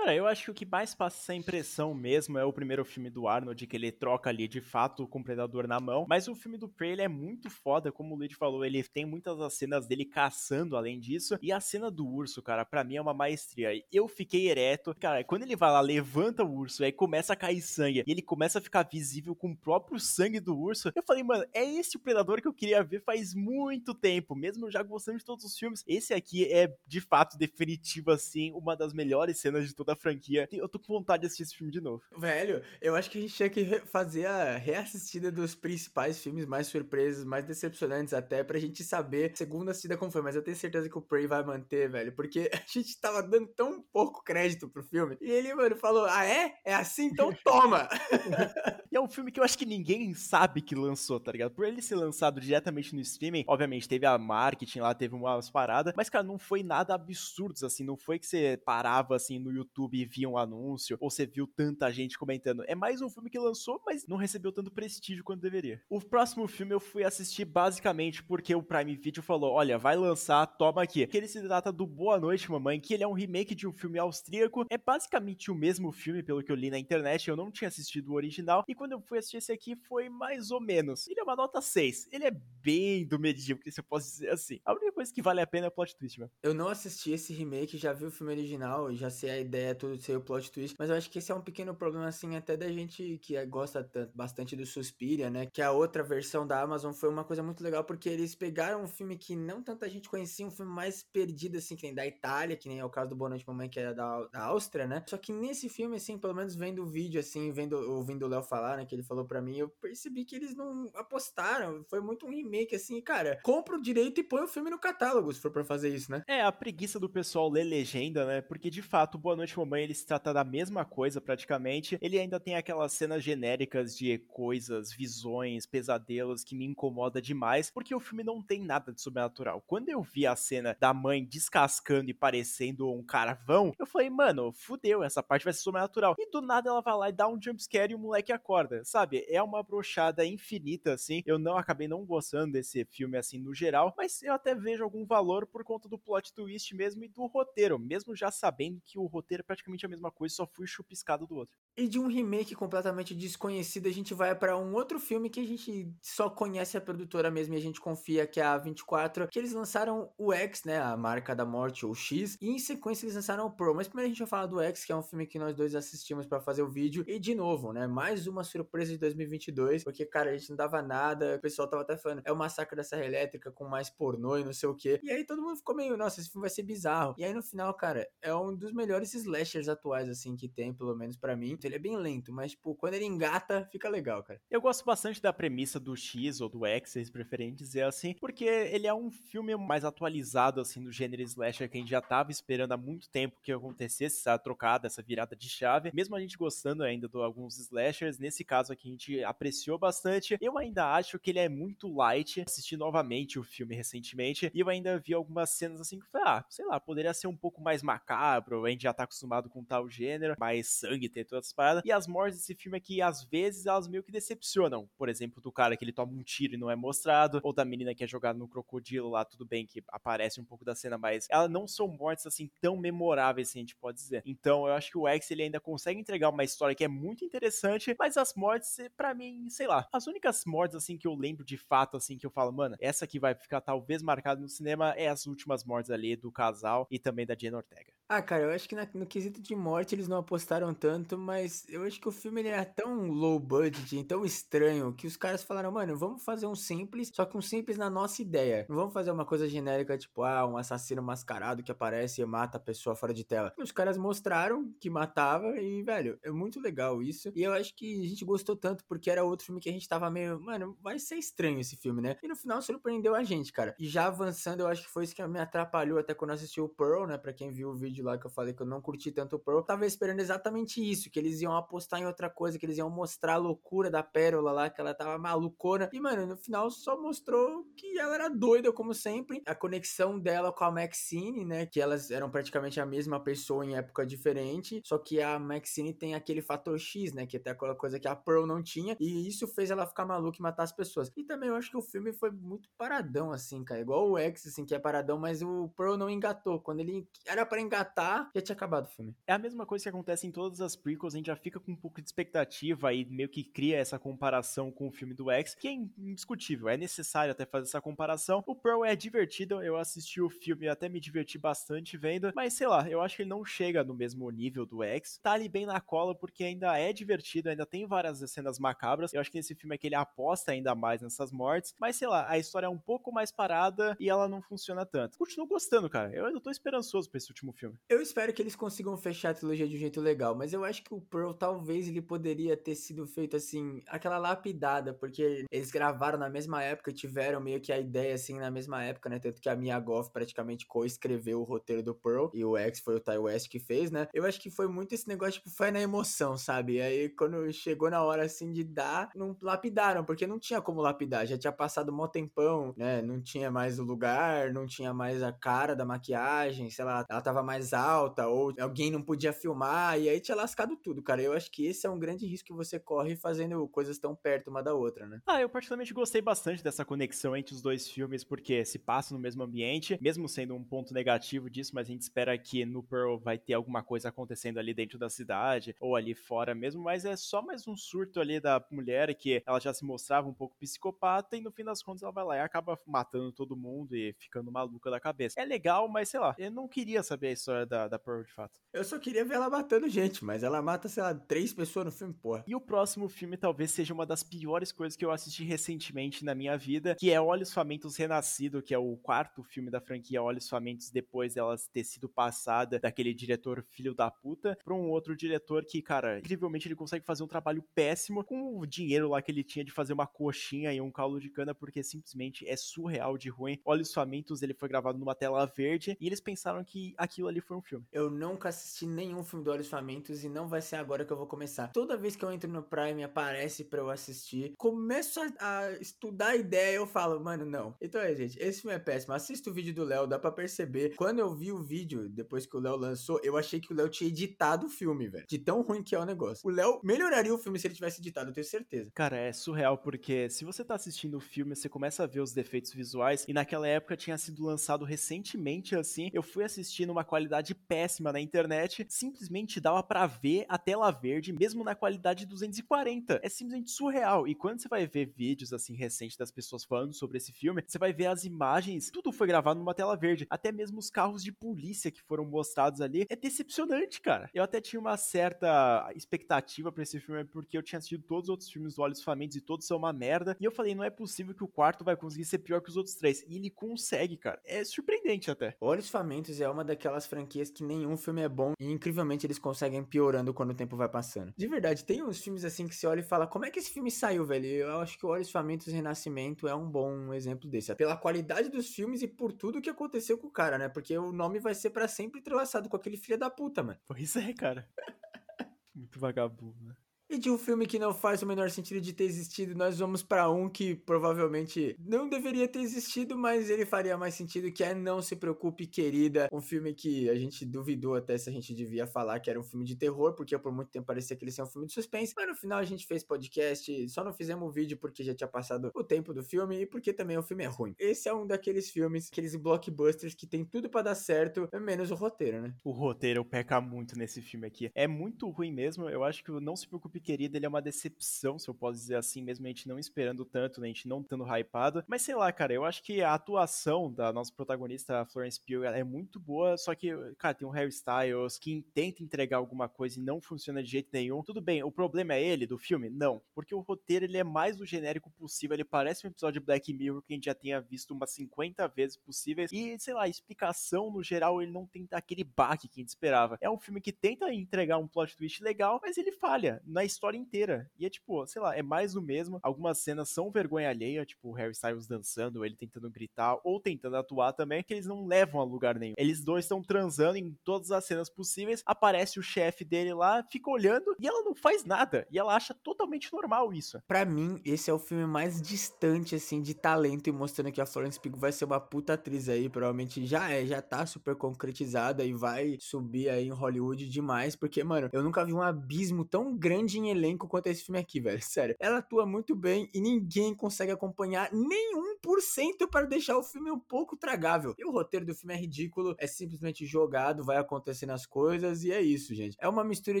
Cara, eu acho que o que mais passa essa impressão mesmo é o primeiro filme do Arnold, que ele troca ali de fato com o Predador na mão. Mas o filme do Prey, ele é muito foda, como o Luigi falou, ele tem muitas das cenas dele caçando além disso. E a cena do urso, cara, para mim é uma maestria. Eu fiquei ereto. Cara, quando ele vai lá, levanta o urso, aí começa a cair sangue, e ele começa a ficar visível com o próprio sangue do urso. Eu falei, mano, é esse o Predador que eu queria ver faz muito tempo, mesmo já gostando de todos os filmes. Esse aqui é, de fato, definitivo, assim, uma das melhores cenas de toda franquia. Eu tô com vontade de assistir esse filme de novo. Velho, eu acho que a gente tinha que fazer a reassistida dos principais filmes mais surpresos, mais decepcionantes até, pra gente saber, segunda assistida como foi. Mas eu tenho certeza que o Prey vai manter, velho, porque a gente tava dando tão pouco crédito pro filme. E ele, mano, falou: Ah, é? É assim? Então toma! e é um filme que eu acho que ninguém sabe que lançou, tá ligado? Por ele ser lançado diretamente no streaming, obviamente teve a marketing lá, teve umas paradas, mas, cara, não foi nada absurdo, assim, não foi que você parava, assim, no YouTube e via um anúncio, ou você viu tanta gente comentando. É mais um filme que lançou, mas não recebeu tanto prestígio quanto deveria. O próximo filme eu fui assistir basicamente porque o Prime Video falou, olha, vai lançar, toma aqui. Que ele se trata do Boa Noite, Mamãe, que ele é um remake de um filme austríaco, é basicamente o mesmo filme, pelo que eu li na internet, eu não tinha assistido o original, e quando eu fui assistir esse aqui foi mais ou menos. Ele é uma nota 6, ele é bem do medíocre, se eu posso dizer assim. A única coisa que vale a pena é o plot twist, meu. Eu não assisti esse remake, já vi o filme original, já sei a ideia, tudo ser o plot twist, mas eu acho que esse é um pequeno problema, assim, até da gente que gosta bastante do Suspiria, né? Que a outra versão da Amazon foi uma coisa muito legal, porque eles pegaram um filme que não tanta gente conhecia, um filme mais perdido, assim, que nem da Itália, que nem é o caso do Boa Noite Mamãe, que é da, da Áustria, né? Só que nesse filme, assim, pelo menos vendo o vídeo, assim, vendo, ouvindo o Léo falar, né, que ele falou para mim, eu percebi que eles não apostaram, foi muito um remake, assim, cara, compra o direito e põe o filme no catálogo, se for pra fazer isso, né? É, a preguiça do pessoal ler legenda, né? Porque de fato, Boa Noite Mamãe ele se trata da mesma coisa praticamente. Ele ainda tem aquelas cenas genéricas de coisas, visões, pesadelos que me incomoda demais, porque o filme não tem nada de sobrenatural. Quando eu vi a cena da mãe descascando e parecendo um caravão, eu falei, mano, fudeu, essa parte vai ser sobrenatural. E do nada ela vai lá e dá um jumpscare e o moleque acorda, sabe? É uma brochada infinita, assim. Eu não acabei não gostando desse filme, assim, no geral, mas eu até vejo algum valor por conta do plot twist mesmo e do roteiro, mesmo já sabendo que o roteiro praticamente a mesma coisa, só fui chupiscado do outro. E de um remake completamente desconhecido, a gente vai para um outro filme que a gente só conhece a produtora mesmo e a gente confia que é a 24, que eles lançaram o X, né, a marca da morte ou X, e em sequência eles lançaram o Pro. Mas primeiro a gente vai falar do X, que é um filme que nós dois assistimos para fazer o vídeo, e de novo, né, mais uma surpresa de 2022, porque cara, a gente não dava nada, o pessoal tava até falando, é o massacre da Serra Elétrica com mais pornô e não sei o que. E aí todo mundo ficou meio, nossa, esse filme vai ser bizarro. E aí no final, cara, é um dos melhores slashers atuais assim que tem, pelo menos para mim. Ele é bem lento, mas tipo, quando ele engata, fica legal, cara. Eu gosto bastante da premissa do X ou do X, vocês preferem dizer assim, porque ele é um filme mais atualizado assim do gênero slasher que a gente já tava esperando há muito tempo que acontecesse essa trocada, essa virada de chave. Mesmo a gente gostando ainda de alguns slashers, nesse caso aqui a gente apreciou bastante. Eu ainda acho que ele é muito light. Assisti novamente o filme recentemente e eu ainda vi algumas cenas assim que falei, ah, sei lá, poderia ser um pouco mais macabro, a gente já tá acostumado com tal gênero, mais sangue, ter todas as paradas. E as mortes desse filme aqui, às vezes, elas meio que decepcionam. Por exemplo, do cara que ele toma um tiro e não é mostrado, ou da menina que é jogada no crocodilo lá, tudo bem que aparece um pouco da cena, mas elas não são mortes assim tão memoráveis, assim, a gente pode dizer. Então, eu acho que o X ele ainda consegue entregar uma história que é muito interessante, mas as mortes, para mim, sei lá, as únicas mortes assim que eu lembro de fato assim que eu falo, mano, essa que vai ficar talvez marcada no cinema é as últimas mortes ali do casal e também da Jenna Ortega. Ah, cara, eu acho que na, no quesito de morte eles não apostaram tanto, mas eu acho que o filme ele era tão low budget, tão estranho, que os caras falaram, mano, vamos fazer um simples, só que um simples na nossa ideia. Não vamos fazer uma coisa genérica, tipo, ah, um assassino mascarado que aparece e mata a pessoa fora de tela. E os caras mostraram que matava e, velho, é muito legal isso. E eu acho que a gente gostou tanto porque era outro filme que a gente tava meio, mano, vai ser estranho esse filme, né? E no final surpreendeu a gente, cara. E já avançando, eu acho que foi isso que me atrapalhou até quando eu assisti o Pearl, né? Pra quem viu o vídeo lá que eu falei que eu não curti tanto o Pearl, tava esperando exatamente isso, que eles iam apostar em outra coisa, que eles iam mostrar a loucura da Pérola lá, que ela tava malucona. E, mano, no final só mostrou que ela era doida, como sempre. A conexão dela com a Maxine, né? Que elas eram praticamente a mesma pessoa em época diferente, só que a Maxine tem aquele fator X, né? Que é até aquela coisa que a Pearl não tinha, e isso fez ela ficar maluca e matar as pessoas. E também eu acho que o filme foi muito paradão, assim, cara. Igual o X, assim, que é paradão, mas o Pearl não engatou. Quando ele era para engatar, já tinha acabado o filme. É a mesma coisa que acontece em todas as prequels, a gente já fica com um pouco de expectativa e meio que cria essa comparação com o filme do X, que é indiscutível, é necessário até fazer essa comparação. O Pearl é divertido, eu assisti o filme e até me diverti bastante vendo, mas sei lá, eu acho que ele não chega no mesmo nível do X. Tá ali bem na cola porque ainda é divertido, ainda tem várias cenas macabras. Eu acho que nesse filme é que ele aposta ainda mais nessas mortes, mas sei lá, a história é um pouco mais parada e ela não funciona tanto. Continuo gostando, cara. Eu, eu tô esperançoso pra esse último filme. Filme. Eu espero que eles consigam fechar a trilogia de um jeito legal, mas eu acho que o Pearl talvez ele poderia ter sido feito assim, aquela lapidada, porque eles gravaram na mesma época, tiveram meio que a ideia assim na mesma época, né? Tanto que a Mia Goff praticamente co-escreveu o roteiro do Pearl e o X foi o Ty West que fez, né? Eu acho que foi muito esse negócio, tipo, foi na emoção, sabe? E aí quando chegou na hora assim de dar, não lapidaram, porque não tinha como lapidar, já tinha passado um tempão, né? Não tinha mais o lugar, não tinha mais a cara da maquiagem, sei lá, ela tava mais alta, ou alguém não podia filmar, e aí tinha lascado tudo, cara. Eu acho que esse é um grande risco que você corre fazendo coisas tão perto uma da outra, né? Ah, eu particularmente gostei bastante dessa conexão entre os dois filmes, porque se passa no mesmo ambiente, mesmo sendo um ponto negativo disso, mas a gente espera que no Pearl vai ter alguma coisa acontecendo ali dentro da cidade, ou ali fora mesmo, mas é só mais um surto ali da mulher que ela já se mostrava um pouco psicopata, e no fim das contas ela vai lá e acaba matando todo mundo e ficando maluca da cabeça. É legal, mas sei lá, eu não queria saber história da, da Pearl de fato. Eu só queria ver ela matando gente, mas ela mata, sei lá, três pessoas no filme, porra. E o próximo filme talvez seja uma das piores coisas que eu assisti recentemente na minha vida, que é Olhos Famintos Renascido, que é o quarto filme da franquia Olhos Famintos depois dela ter sido passada daquele diretor filho da puta pra um outro diretor que, cara, incrivelmente ele consegue fazer um trabalho péssimo com o dinheiro lá que ele tinha de fazer uma coxinha e um caldo de cana, porque simplesmente é surreal de ruim. Olhos Famintos, ele foi gravado numa tela verde e eles pensaram que aquilo ali foi um filme. Eu nunca assisti nenhum filme do Olhos Famintos e não vai ser agora que eu vou começar. Toda vez que eu entro no Prime aparece para eu assistir, começo a, a, estudar a ideia, eu falo, mano, não. Então é, gente, esse filme é péssimo. Assista o vídeo do Léo, dá para perceber. Quando eu vi o vídeo depois que o Léo lançou, eu achei que o Léo tinha editado o filme, velho. De tão ruim que é o negócio. O Léo melhoraria o filme se ele tivesse editado, eu tenho certeza. Cara, é surreal porque se você tá assistindo o filme, você começa a ver os defeitos visuais e naquela época tinha sido lançado recentemente assim. Eu fui assistir numa qualidade péssima na internet, simplesmente dava para ver a tela verde mesmo na qualidade 240. É simplesmente surreal. E quando você vai ver vídeos assim recentes das pessoas falando sobre esse filme, você vai ver as imagens, tudo foi gravado numa tela verde, até mesmo os carros de polícia que foram mostrados ali. É decepcionante, cara. Eu até tinha uma certa expectativa para esse filme porque eu tinha assistido todos os outros filmes do Olhos Famintos e todos são uma merda. E eu falei, não é possível que o quarto vai conseguir ser pior que os outros três. E ele consegue, cara. É surpreendente até. Olhos Famintos é uma daquelas franquias que nenhum filme é bom e incrivelmente eles conseguem piorando quando o tempo vai passando. De verdade, tem uns filmes assim que você olha e fala, como é que esse filme saiu, velho? Eu acho que Olhos Famintos Renascimento é um bom exemplo desse. Pela qualidade dos filmes e por tudo que aconteceu com o cara, né? Porque o nome vai ser para sempre entrelaçado com aquele filho da puta, mano. Pois é, cara. Muito vagabundo, né? E de um filme que não faz o menor sentido de ter existido, nós vamos para um que provavelmente não deveria ter existido, mas ele faria mais sentido, que é Não Se Preocupe, Querida. Um filme que a gente duvidou até se a gente devia falar que era um filme de terror, porque por muito tempo parecia que ele ia ser um filme de suspense, mas no final a gente fez podcast, só não fizemos vídeo porque já tinha passado o tempo do filme e porque também o filme é ruim. Esse é um daqueles filmes, aqueles blockbusters que tem tudo para dar certo, menos o roteiro, né? O roteiro peca muito nesse filme aqui. É muito ruim mesmo, eu acho que o Não Se Preocupe Querida, ele é uma decepção, se eu posso dizer assim, mesmo a gente não esperando tanto, né, a gente não estando hypado. Mas sei lá, cara, eu acho que a atuação da nossa protagonista, Florence Pugh, é muito boa, só que, cara, tem um Harry Styles que tenta entregar alguma coisa e não funciona de jeito nenhum. Tudo bem, o problema é ele, do filme? Não, porque o roteiro, ele é mais o genérico possível, ele parece um episódio de Black Mirror que a gente já tenha visto umas 50 vezes possíveis, e, sei lá, a explicação, no geral, ele não tem aquele baque que a gente esperava. É um filme que tenta entregar um plot twist legal, mas ele falha na história inteira. E é tipo, sei lá, é mais do mesmo. Algumas cenas são vergonha alheia, tipo o Harry Styles dançando, ele tentando gritar ou tentando atuar também, que eles não levam a lugar nenhum. Eles dois estão transando em todas as cenas possíveis. Aparece o chefe dele lá, fica olhando e ela não faz nada. E ela acha totalmente normal isso. Para mim, esse é o filme mais distante assim de talento e mostrando que a Florence Pugh vai ser uma puta atriz aí, provavelmente já é, já tá super concretizada e vai subir aí em Hollywood demais, porque mano, eu nunca vi um abismo tão grande em elenco quanto esse filme aqui, velho. Sério. Ela atua muito bem e ninguém consegue acompanhar nenhum por cento para deixar o filme um pouco tragável. E o roteiro do filme é ridículo, é simplesmente jogado, vai acontecendo as coisas e é isso, gente. É uma mistura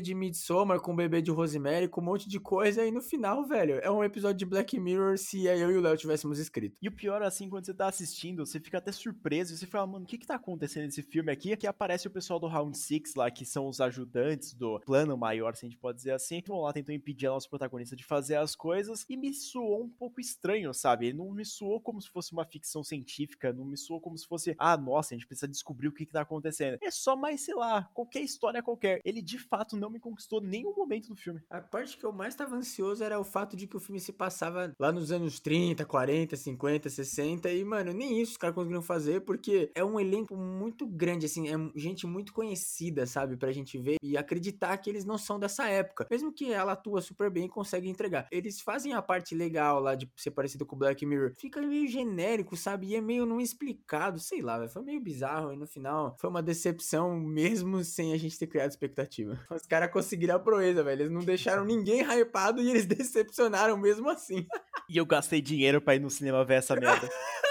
de Midsommar com o bebê de Rosemary, com um monte de coisa e no final, velho, é um episódio de Black Mirror se eu e o Léo tivéssemos escrito. E o pior, assim, quando você tá assistindo, você fica até surpreso e você fala, mano, o que que tá acontecendo nesse filme aqui? Que aparece o pessoal do Round 6 lá, que são os ajudantes do plano maior, se a gente pode dizer assim, vão lá tentam impedir a nossa protagonista de fazer as coisas e me soou um pouco estranho, sabe? Ele não me soou como se fosse uma ficção científica, não me soou como se fosse, ah, nossa, a gente precisa descobrir o que, que tá acontecendo. É só mais, sei lá, qualquer história qualquer. Ele de fato não me conquistou nenhum momento do filme. A parte que eu mais estava ansioso era o fato de que o filme se passava lá nos anos 30, 40, 50, 60 e, mano, nem isso os caras conseguiram fazer porque é um elenco muito grande, assim, é gente muito conhecida, sabe? Pra gente ver e acreditar que eles não são dessa época. Mesmo que ela atua super bem e consegue entregar. Eles fazem a parte legal lá de ser parecido com o Black Mirror. Fica meio genérico, sabe? E é meio não explicado, sei lá, véio. foi meio bizarro e no final foi uma decepção mesmo sem a gente ter criado expectativa. Os caras conseguiram a proeza, velho. Eles não deixaram ninguém hypado e eles decepcionaram mesmo assim. e eu gastei dinheiro para ir no cinema ver essa merda.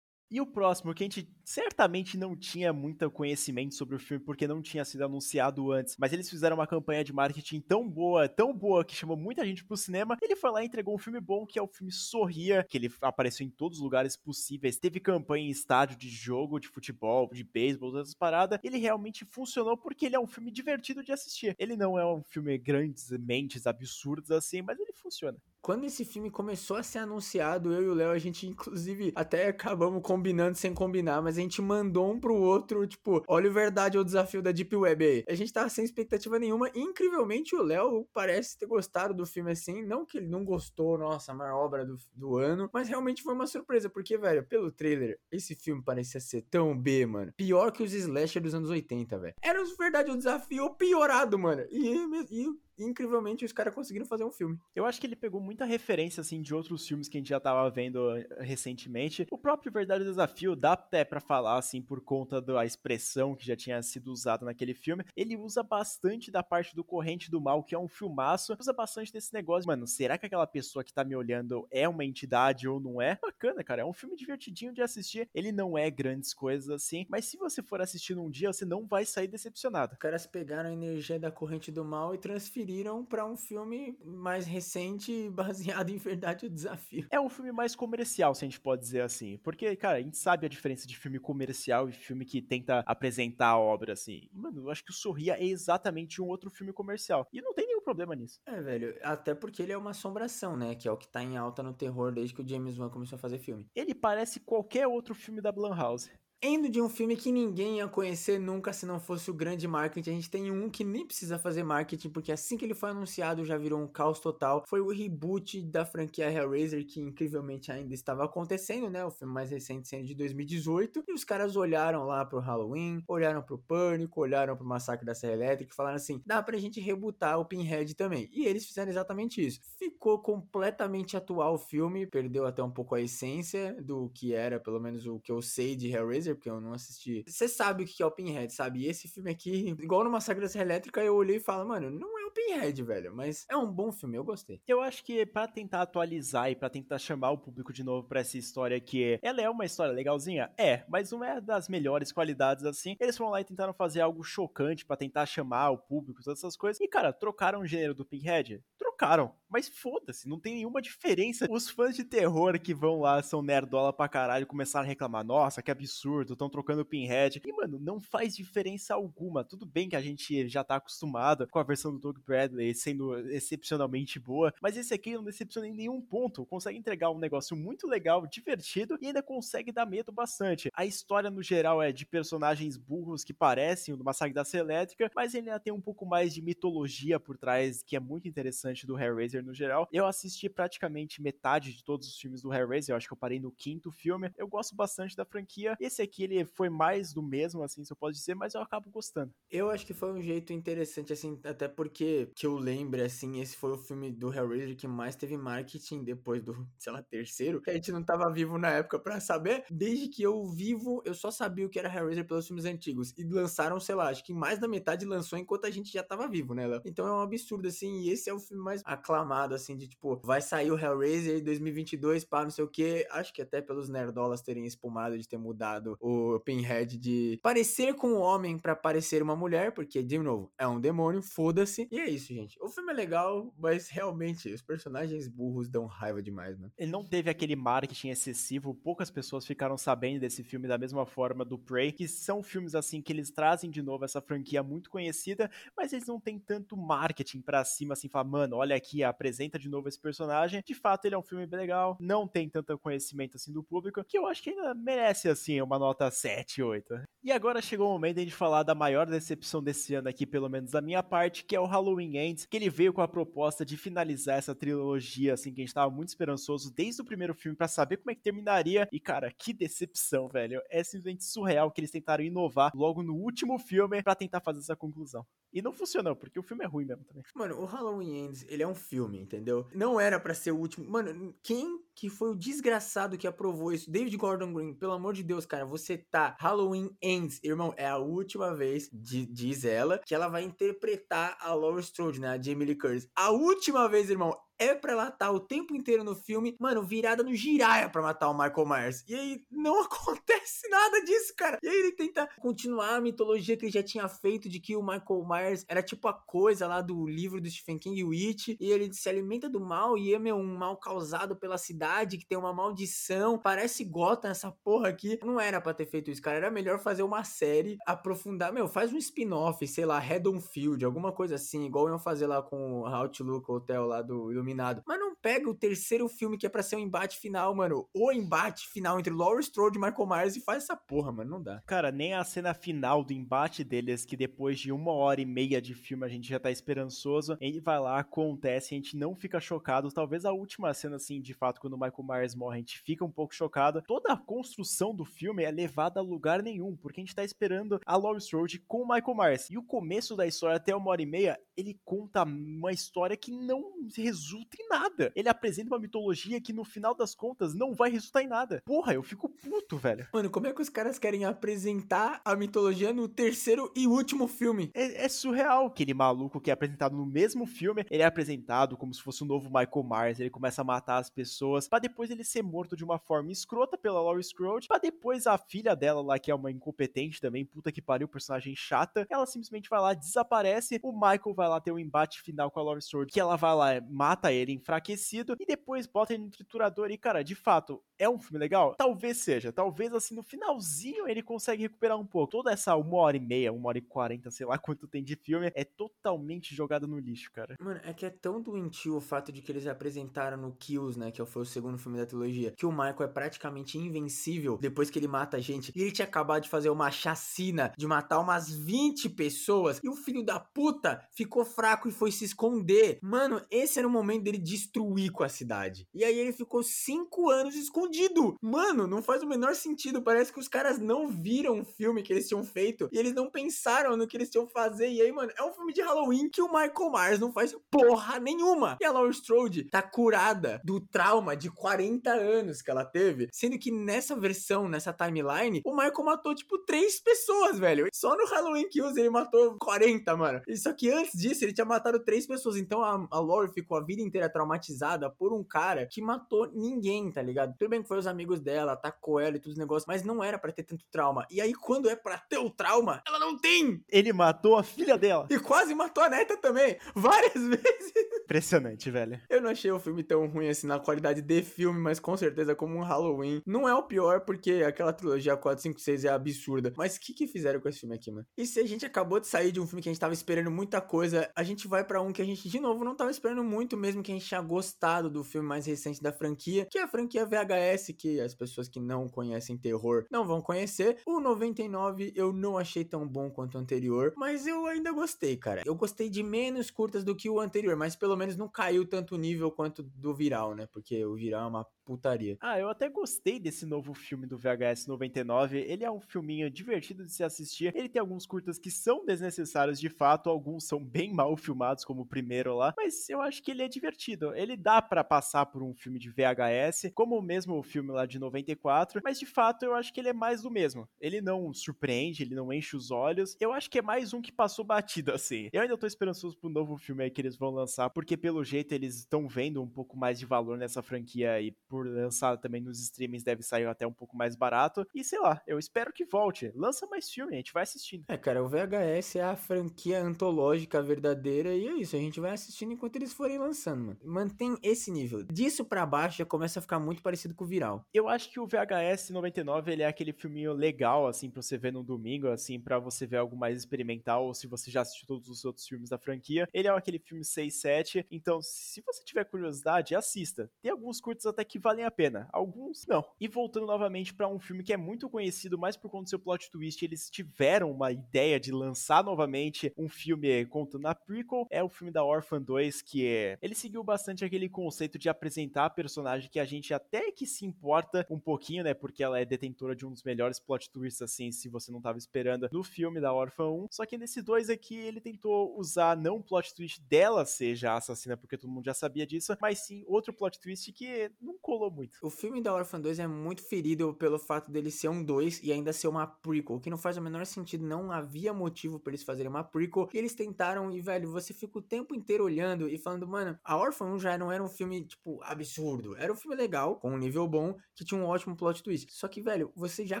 E o próximo, que a gente certamente não tinha muito conhecimento sobre o filme porque não tinha sido anunciado antes, mas eles fizeram uma campanha de marketing tão boa, tão boa, que chamou muita gente pro cinema. Ele foi lá e entregou um filme bom, que é o filme Sorria, que ele apareceu em todos os lugares possíveis. Teve campanha em estádio de jogo, de futebol, de beisebol, essas paradas. Ele realmente funcionou porque ele é um filme divertido de assistir. Ele não é um filme grandes mentes absurdas assim, mas ele funciona quando esse filme começou a ser anunciado, eu e o Léo, a gente inclusive até acabamos combinando sem combinar, mas a gente mandou um pro outro, tipo, olha o verdade, o desafio da Deep Web aí. A gente tava sem expectativa nenhuma, e, incrivelmente o Léo parece ter gostado do filme assim, não que ele não gostou, nossa, a maior obra do, do ano, mas realmente foi uma surpresa, porque, velho, pelo trailer, esse filme parecia ser tão B, mano. Pior que os slasher dos anos 80, velho. Era, de verdade, o desafio piorado, mano. E, e incrivelmente os caras conseguiram fazer um filme. Eu acho que ele pegou muita referência, assim, de outros filmes que a gente já tava vendo eh, recentemente. O próprio Verdade Desafio dá até para falar, assim, por conta da expressão que já tinha sido usada naquele filme. Ele usa bastante da parte do Corrente do Mal, que é um filmaço. Usa bastante desse negócio. Mano, será que aquela pessoa que tá me olhando é uma entidade ou não é? Bacana, cara. É um filme divertidinho de assistir. Ele não é grandes coisas assim, mas se você for assistir num dia, você não vai sair decepcionado. Os caras pegaram a energia da Corrente do Mal e transferiram transferiram para um filme mais recente, baseado em Verdade o Desafio. É um filme mais comercial, se a gente pode dizer assim. Porque, cara, a gente sabe a diferença de filme comercial e filme que tenta apresentar a obra, assim. Mano, eu acho que o Sorria é exatamente um outro filme comercial. E não tem nenhum problema nisso. É, velho. Até porque ele é uma assombração, né? Que é o que tá em alta no terror desde que o James Wan começou a fazer filme. Ele parece qualquer outro filme da Blumhouse. Indo de um filme que ninguém ia conhecer nunca se não fosse o grande marketing, a gente tem um que nem precisa fazer marketing, porque assim que ele foi anunciado já virou um caos total. Foi o reboot da franquia Hellraiser, que incrivelmente ainda estava acontecendo, né? O filme mais recente sendo de 2018. E os caras olharam lá pro Halloween, olharam pro Pânico, olharam pro Massacre da Serra Elétrica e falaram assim: dá pra gente rebootar o Pinhead também. E eles fizeram exatamente isso. Ficou completamente atual o filme, perdeu até um pouco a essência do que era, pelo menos o que eu sei de Hellraiser porque eu não assisti. Você sabe o que é o Pinhead, sabe? E esse filme aqui, igual no Massacre da Serra Elétrica, eu olhei e falo, mano, não é o Pinhead, velho, mas é um bom filme, eu gostei. Eu acho que para tentar atualizar e para tentar chamar o público de novo para essa história que ela é uma história legalzinha, é, mas não é das melhores qualidades assim. Eles foram lá e tentaram fazer algo chocante para tentar chamar o público, todas essas coisas. E cara, trocaram o gênero do Pinhead? Trocaram, mas foda-se, não tem nenhuma diferença. Os fãs de terror que vão lá são nerdola pra caralho começaram a reclamar: "Nossa, que absurdo estão trocando o Pinhead. E, mano, não faz diferença alguma. Tudo bem que a gente já tá acostumado com a versão do Doug Bradley sendo excepcionalmente boa, mas esse aqui não decepciona em nenhum ponto. Consegue entregar um negócio muito legal, divertido e ainda consegue dar medo bastante. A história, no geral, é de personagens burros que parecem o do Massacre da Serra Elétrica, mas ele ainda tem um pouco mais de mitologia por trás, que é muito interessante do Hellraiser no geral. Eu assisti praticamente metade de todos os filmes do Hellraiser, eu acho que eu parei no quinto filme. Eu gosto bastante da franquia. Esse aqui ele foi mais do mesmo, assim, se eu posso dizer, mas eu acabo gostando. Eu acho que foi um jeito interessante, assim, até porque, que eu lembre, assim, esse foi o filme do Hellraiser que mais teve marketing depois do, sei lá, terceiro, que a gente não tava vivo na época para saber. Desde que eu vivo, eu só sabia o que era Hellraiser pelos filmes antigos. E lançaram, sei lá, acho que mais da metade lançou enquanto a gente já tava vivo, né, Léo? Então é um absurdo, assim, e esse é o filme mais aclamado, assim, de tipo, vai sair o Hellraiser em 2022, pá, não sei o que. Acho que até pelos nerdolas terem espumado de ter mudado o Pinhead de parecer com um homem para parecer uma mulher, porque, de novo, é um demônio, foda-se. E é isso, gente. O filme é legal, mas realmente os personagens burros dão raiva demais, mano. Ele não teve aquele marketing excessivo, poucas pessoas ficaram sabendo desse filme da mesma forma do Prey, que são filmes assim que eles trazem de novo essa franquia muito conhecida, mas eles não têm tanto marketing pra cima assim, falar, mano, olha aqui, apresenta de novo esse personagem. De fato, ele é um filme legal, não tem tanto conhecimento assim do público, que eu acho que ainda merece assim uma nota 7, 8. E agora chegou o momento de falar da maior decepção desse ano aqui, pelo menos da minha parte, que é o Halloween Ends, que ele veio com a proposta de finalizar essa trilogia assim que a gente tava muito esperançoso desde o primeiro filme para saber como é que terminaria. E cara, que decepção, velho. É simplesmente surreal que eles tentaram inovar logo no último filme para tentar fazer essa conclusão. E não funcionou, porque o filme é ruim mesmo também. Mano, o Halloween Ends, ele é um filme, entendeu? Não era para ser o último. Mano, quem que foi o desgraçado que aprovou isso? David Gordon Green, pelo amor de Deus, cara, você tá. Halloween Ends, irmão, é a última vez, diz ela, que ela vai interpretar a Laura Strode, né? A Jamie Lee Curtis. A última vez, irmão é pra ela estar o tempo inteiro no filme, mano, virada no giraia pra matar o Michael Myers. E aí não acontece nada disso, cara. E aí ele tenta continuar a mitologia que ele já tinha feito de que o Michael Myers era tipo a coisa lá do livro do Stephen King, Witch, e ele se alimenta do mal e é, meu, um mal causado pela cidade, que tem uma maldição. Parece Gotham essa porra aqui. Não era pra ter feito isso, cara. Era melhor fazer uma série, aprofundar, meu, faz um spin-off, sei lá, Redonfield, alguma coisa assim, igual iam fazer lá com o Outlook Hotel lá do Iluminado. Mas não pega o terceiro filme que é pra ser o um embate final, mano. O embate final entre Laurie Strode e Michael Myers e faz essa porra, mano. Não dá. Cara, nem a cena final do embate deles, que depois de uma hora e meia de filme a gente já tá esperançoso. Ele vai lá, acontece, a gente não fica chocado. Talvez a última cena, assim, de fato, quando o Michael Myers morre, a gente fica um pouco chocado. Toda a construção do filme é levada a lugar nenhum, porque a gente tá esperando a Laurie Strode com o Michael Myers. E o começo da história, até uma hora e meia, ele conta uma história que não resulta em nada. Ele apresenta uma mitologia que no final das contas não vai resultar em nada. Porra, eu fico puto, velho. Mano, como é que os caras querem apresentar a mitologia no terceiro e último filme? É, é surreal. Aquele maluco que é apresentado no mesmo filme, ele é apresentado como se fosse o novo Michael Myers. Ele começa a matar as pessoas, para depois ele ser morto de uma forma escrota pela Laurie Strode, pra depois a filha dela lá, que é uma incompetente também, puta que pariu, personagem chata, ela simplesmente vai lá, desaparece, o Michael vai lá ter um embate final com a Laurie Strode, que ela vai lá, mata ele enfraquecido, e depois bota ele no triturador, e cara, de fato, é um filme legal? Talvez seja, talvez assim, no finalzinho ele consegue recuperar um pouco. Toda essa uma hora e meia, uma hora e quarenta, sei lá quanto tem de filme, é totalmente jogada no lixo, cara. Mano, é que é tão doentio o fato de que eles apresentaram no Kills, né, que foi o segundo filme da trilogia, que o Michael é praticamente invencível depois que ele mata a gente. E ele tinha acabado de fazer uma chacina, de matar umas 20 pessoas, e o filho da puta ficou fraco e foi se esconder. Mano, esse era o momento dele destruir com a cidade. E aí ele ficou cinco anos escondido. Mano, não faz o menor sentido. Parece que os caras não viram o filme que eles tinham feito e eles não pensaram no que eles tinham fazer. E aí, mano, é um filme de Halloween que o Michael Myers não faz porra nenhuma. E a Laurie Strode tá curada do trauma de 40 anos que ela teve, sendo que nessa versão, nessa timeline, o Michael matou tipo três pessoas, velho. Só no Halloween Kills ele matou 40, mano. Só que antes disso ele tinha matado três pessoas. Então a, a Laurie ficou a vida inteira traumatizada por um cara que matou ninguém, tá ligado? Tudo bem que foi os amigos dela, atacou ela e tudo os negócios, mas não era para ter tanto trauma. E aí quando é para ter o trauma, ela não tem. Ele matou a filha dela. E quase matou a neta também, várias vezes. Impressionante, velho. Eu não achei o filme tão ruim assim na qualidade de filme, mas com certeza como um Halloween. Não é o pior porque aquela trilogia 4, 5, 6 é absurda. Mas o que que fizeram com esse filme aqui, mano? E se a gente acabou de sair de um filme que a gente tava esperando muita coisa, a gente vai para um que a gente de novo não tava esperando muito, mesmo que a gente tinha gostado do filme mais recente da franquia, que é a franquia VHS, que as pessoas que não conhecem terror não vão conhecer. O 99 eu não achei tão bom quanto o anterior, mas eu ainda gostei, cara. Eu gostei de menos curtas do que o anterior, mas pelo menos não caiu tanto o nível quanto do Viral, né? Porque o Viral é uma putaria. Ah, eu até gostei desse novo filme do VHS 99. Ele é um filminho divertido de se assistir. Ele tem alguns curtas que são desnecessários de fato, alguns são bem mal filmados, como o primeiro lá, mas eu acho que ele é divertido. Ele dá para passar por um filme de VHS, como mesmo o filme lá de 94, mas de fato eu acho que ele é mais do mesmo. Ele não surpreende, ele não enche os olhos. Eu acho que é mais um que passou batido, assim. Eu ainda tô esperançoso pro novo filme aí que eles vão lançar, porque pelo jeito eles estão vendo um pouco mais de valor nessa franquia e por lançar também nos streamings deve sair até um pouco mais barato. E sei lá, eu espero que volte. Lança mais filme, a gente vai assistindo. É, cara, o VHS é a franquia antológica verdadeira e é isso. A gente vai assistindo enquanto eles forem lançando, mano. Mantém esse nível. Disso para baixo já começa a ficar muito parecido com o viral. Eu acho que o VHS 99 ele é aquele filminho legal, assim, pra você ver no domingo, assim, para você ver algo mais experimental, ou se você já assistiu todos os outros filmes da franquia. Ele é aquele filme 6, 7. Então, se você tiver curiosidade, assista. Tem alguns curtos até que valem a pena, alguns não. E voltando novamente para um filme que é muito conhecido, mais por conta do seu plot twist, eles tiveram uma ideia de lançar novamente um filme contando a prequel, é o filme da Orphan 2, que é. Ele seguiu bastante aquele conceito de apresentar a personagem que a gente até que se importa um pouquinho, né? Porque ela é detentora de um dos melhores plot twists, assim, se você não tava esperando no filme da Orphan 1. Só que nesse 2 aqui, ele tentou usar não o plot twist dela seja a assassina, porque todo mundo já sabia disso, mas sim outro plot twist que não colou muito. O filme da Orphan 2 é muito ferido pelo fato dele ser um 2 e ainda ser uma prequel, que não faz o menor sentido, não havia motivo para eles fazerem uma prequel. E eles tentaram e, velho, você fica o tempo inteiro olhando e falando, mano, a Orphan 1 já não era um filme, tipo, absurdo. Era um filme legal, com um nível bom, que tinha um ótimo plot twist. Só que, velho, você já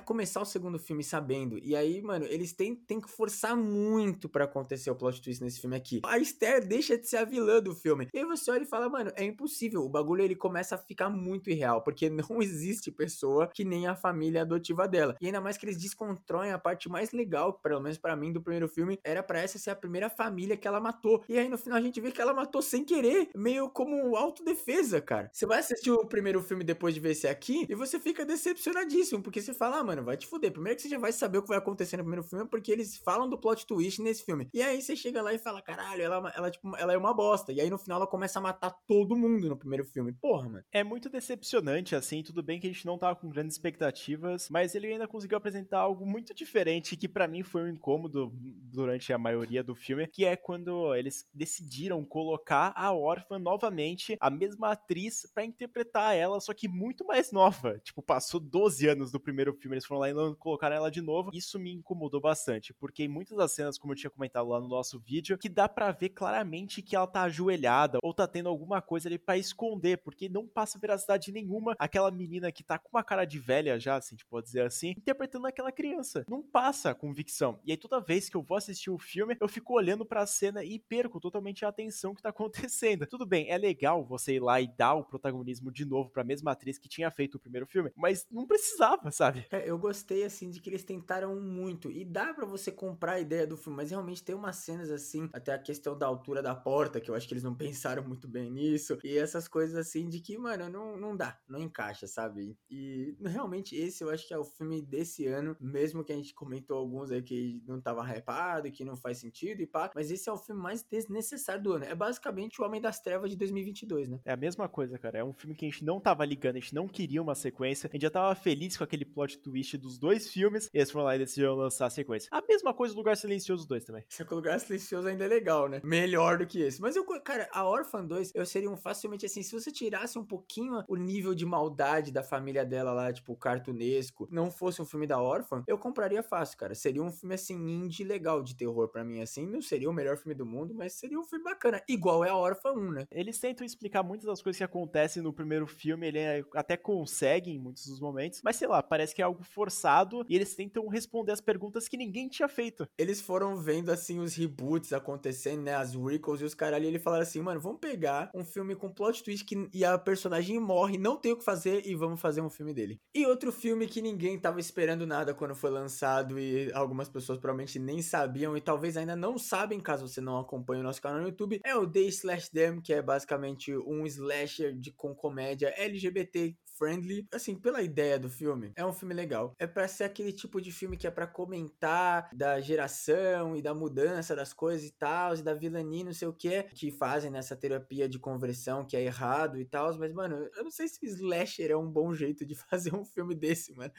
começar o segundo filme sabendo, e aí, mano, eles têm, têm que forçar muito para acontecer o plot twist nesse filme aqui. A Esther deixa de ser a vilã do filme. E aí você olha e fala, mano, é impossível. O bagulho ele começa a ficar muito irreal, porque não existe pessoa que nem a família adotiva dela. E ainda mais que eles descontroem a parte mais legal, pelo menos para mim, do primeiro filme, era para essa ser a primeira família que ela matou. E aí no final a gente vê que ela matou sem querer, meio como autodefesa, cara. Você vai assistir o primeiro filme depois de ver esse aqui e você fica decepcionadíssimo, porque você fala, ah, mano, vai te fuder. Primeiro que você já vai saber o que vai acontecer no primeiro filme, porque eles falam do plot twist nesse filme. E aí você chega lá e fala, caralho, ela, ela, tipo, ela é uma bosta. E aí no final ela começa a matar todo mundo no primeiro filme. Porra, mano. É muito decepcionante, assim. Tudo bem que a gente não tava com grandes expectativas, mas ele ainda conseguiu apresentar algo muito diferente que para mim foi um incômodo durante a maioria do filme, que é quando eles decidiram colocar a órfã novamente, a mesma atriz, para interpretar ela, só que muito mais nova. Tipo, passou 12 anos do primeiro filme, eles foram lá e colocaram ela de novo. Isso me incomodou bastante, porque em muitas das cenas, como eu tinha comentado lá no nosso vídeo, que dá para ver claramente que ela tá ajoelhada ou tá tendo alguma coisa ali para esconder, porque não passa veracidade nenhuma aquela menina que tá com uma cara de velha já, assim, tipo, pode dizer assim, interpretando aquela criança. Não passa convicção. E aí toda vez que eu vou assistir o filme, eu fico olhando para cena e perco totalmente a atenção que tá acontecendo. Tudo bem, é legal você ir lá e dar o protagonismo de novo para a mesma atriz que tinha feito o primeiro filme, mas não precisava, sabe? É, eu gostei assim de que eles tentaram muito e dá para você comprar a ideia do filme, mas realmente tem umas cenas assim, até a questão da altura da porta, que eu acho que eles não pensaram muito bem nisso, e essas coisas assim de que, mano, não, não dá, não encaixa, sabe? E realmente esse eu acho que é o filme desse ano, mesmo que a gente comentou alguns aí que não tava hypado, que não faz sentido e pá, mas esse é o filme mais desnecessário do ano. É basicamente o Homem das Trevas de 2022, né? É a mesma coisa, cara. É um filme que a gente não tava ligando, a gente não queria uma sequência, a gente já tava feliz com aquele plot twist dos dois filmes, e eles foram lá e decidiram lançar a sequência. A mesma coisa do Lugar Silencioso 2 também. Só que o Lugar Silencioso ainda é legal, né? Melhor do que esse. Mas eu, cara, a Orphan 2, eu seria um facilmente assim, se você tirasse um pouquinho o nível de maldade da família dela lá, tipo, cartunesco, não fosse um filme da Orphan, eu compraria fácil, cara. Seria um filme, assim, indie legal de terror para mim, assim. Não seria o melhor filme do mundo, mas seria um filme bacana. Igual é a Orphan 1, né? Eles tentam explicar muitas das coisas que acontecem no primeiro filme, ele é, até consegue em muitos dos momentos, mas sei lá, parece que é algo forçado e eles tentam responder as perguntas que ninguém tinha feito. Eles foram vendo, assim, os reboots acontecendo, né? As recalls e os caralho, e ele falaram assim, mano, vamos pegar um filme com plot twist que, e a personagem morre, não tem o que fazer e vamos fazer um filme dele. E outro filme que ninguém tava esperando nada quando foi lançado e algumas pessoas provavelmente nem sabiam e talvez ainda não sabem, caso você não acompanhe o nosso canal no YouTube, é o The Slash Them, que é basicamente um slasher de, com comédia LGBT friendly. Assim, pela ideia do filme, é um filme legal. É para ser aquele tipo de filme que é para comentar da geração e da mudança das coisas e tal, e da vilania, não sei o que, que fazem nessa terapia de conversão que é errado e tal. Mas, mano, eu não sei se slasher é um bom jeito de fazer um filme desse, mano.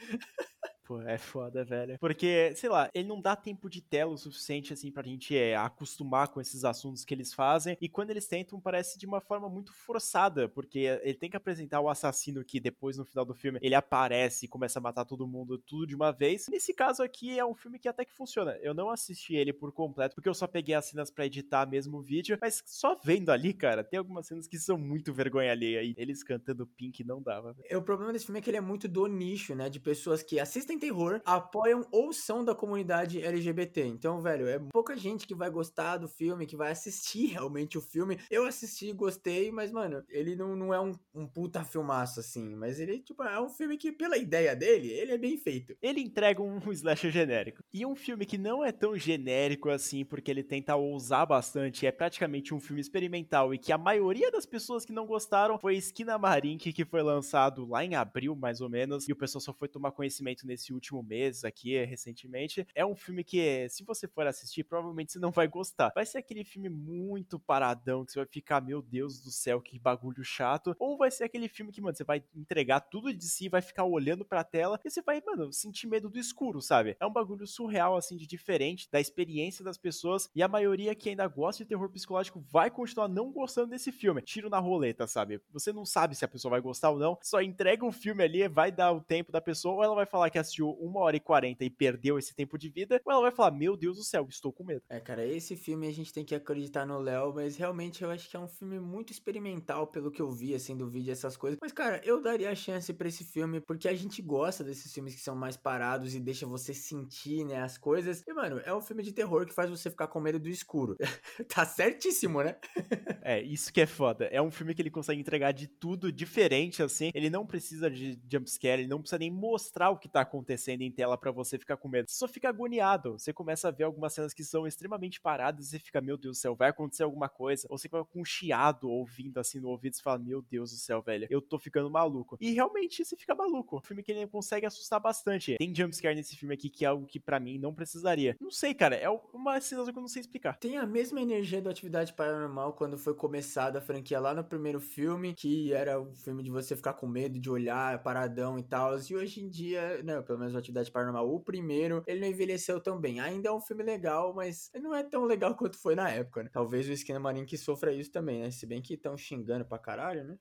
Pô, é foda, velho. Porque, sei lá, ele não dá tempo de tela o suficiente, assim, pra gente é, acostumar com esses assuntos que eles fazem. E quando eles tentam, parece de uma forma muito forçada, porque ele tem que apresentar o assassino que depois, no final do filme, ele aparece e começa a matar todo mundo, tudo de uma vez. Nesse caso aqui, é um filme que até que funciona. Eu não assisti ele por completo, porque eu só peguei as cenas para editar mesmo o vídeo, mas só vendo ali, cara, tem algumas cenas que são muito vergonha alheia. E eles cantando Pink não dava. É, o problema desse filme é que ele é muito do nicho, né? De pessoas que assistem terror, apoiam ou são da comunidade LGBT. Então, velho, é pouca gente que vai gostar do filme, que vai assistir realmente o filme. Eu assisti, gostei, mas, mano, ele não, não é um, um puta filmaço, assim. Mas ele, tipo, é um filme que, pela ideia dele, ele é bem feito. Ele entrega um slasher genérico. E um filme que não é tão genérico assim, porque ele tenta ousar bastante, é praticamente um filme experimental e que a maioria das pessoas que não gostaram foi Esquina Marink, que foi lançado lá em abril, mais ou menos, e o pessoal só foi tomar conhecimento nesse último mês aqui, recentemente. É um filme que, se você for assistir, provavelmente você não vai gostar. Vai ser aquele filme muito paradão, que você vai ficar, meu Deus do céu, que bagulho chato. Ou vai ser aquele filme que, mano, você vai entregar tudo de si, vai ficar olhando pra tela e você vai, mano, sentir medo do escuro, sabe? É um bagulho surreal, assim, de diferente da experiência das pessoas. E a maioria que ainda gosta de terror psicológico vai continuar não gostando desse filme. Tiro na roleta, sabe? Você não sabe se a pessoa vai gostar ou não. Só entrega o filme ali, vai dar o tempo da pessoa, ou ela vai falar que assistiu uma hora e quarenta e perdeu esse tempo de vida, ou ela vai falar, meu Deus do céu, estou com medo. É, cara, esse filme a gente tem que acreditar no Léo, mas realmente eu acho que é um filme muito experimental, pelo que eu vi, assim, do vídeo, essas coisas. Mas, cara, eu daria a chance para esse filme, porque a gente gosta desses filmes que são mais parados e deixa você sentir, né, as coisas. E, mano, é um filme de terror que faz você ficar com medo do escuro. tá certíssimo, né? é, isso que é foda. É um filme que ele consegue entregar de tudo diferente, assim. Ele não precisa de jumpscare, ele não precisa nem mostrar o que tá acontecendo em tela para você ficar com medo. Você só fica agoniado. Você começa a ver algumas cenas que são extremamente paradas e fica, meu Deus do céu, vai acontecer alguma coisa. Ou você fica com um chiado ouvindo assim no ouvido e fala, meu Deus do céu, velho, eu tô ficando maluco. E realmente você fica maluco. Um filme que ele consegue assustar bastante. Tem jumpscare nesse filme aqui que é algo que para mim não precisaria. Não sei, cara, é uma sensação que eu não sei explicar. Tem a mesma energia do Atividade Paranormal quando foi começada a franquia lá no primeiro filme, que era o filme de você ficar com medo de olhar paradão e tal. E hoje em dia, né, pelo menos o Atividade Paranormal, o primeiro, ele não envelheceu tão bem. Ainda é um filme legal, mas não é tão legal quanto foi na época, né? Talvez o Esquina Marinho que sofra isso também, né? Se bem que estão xingando pra caralho, né?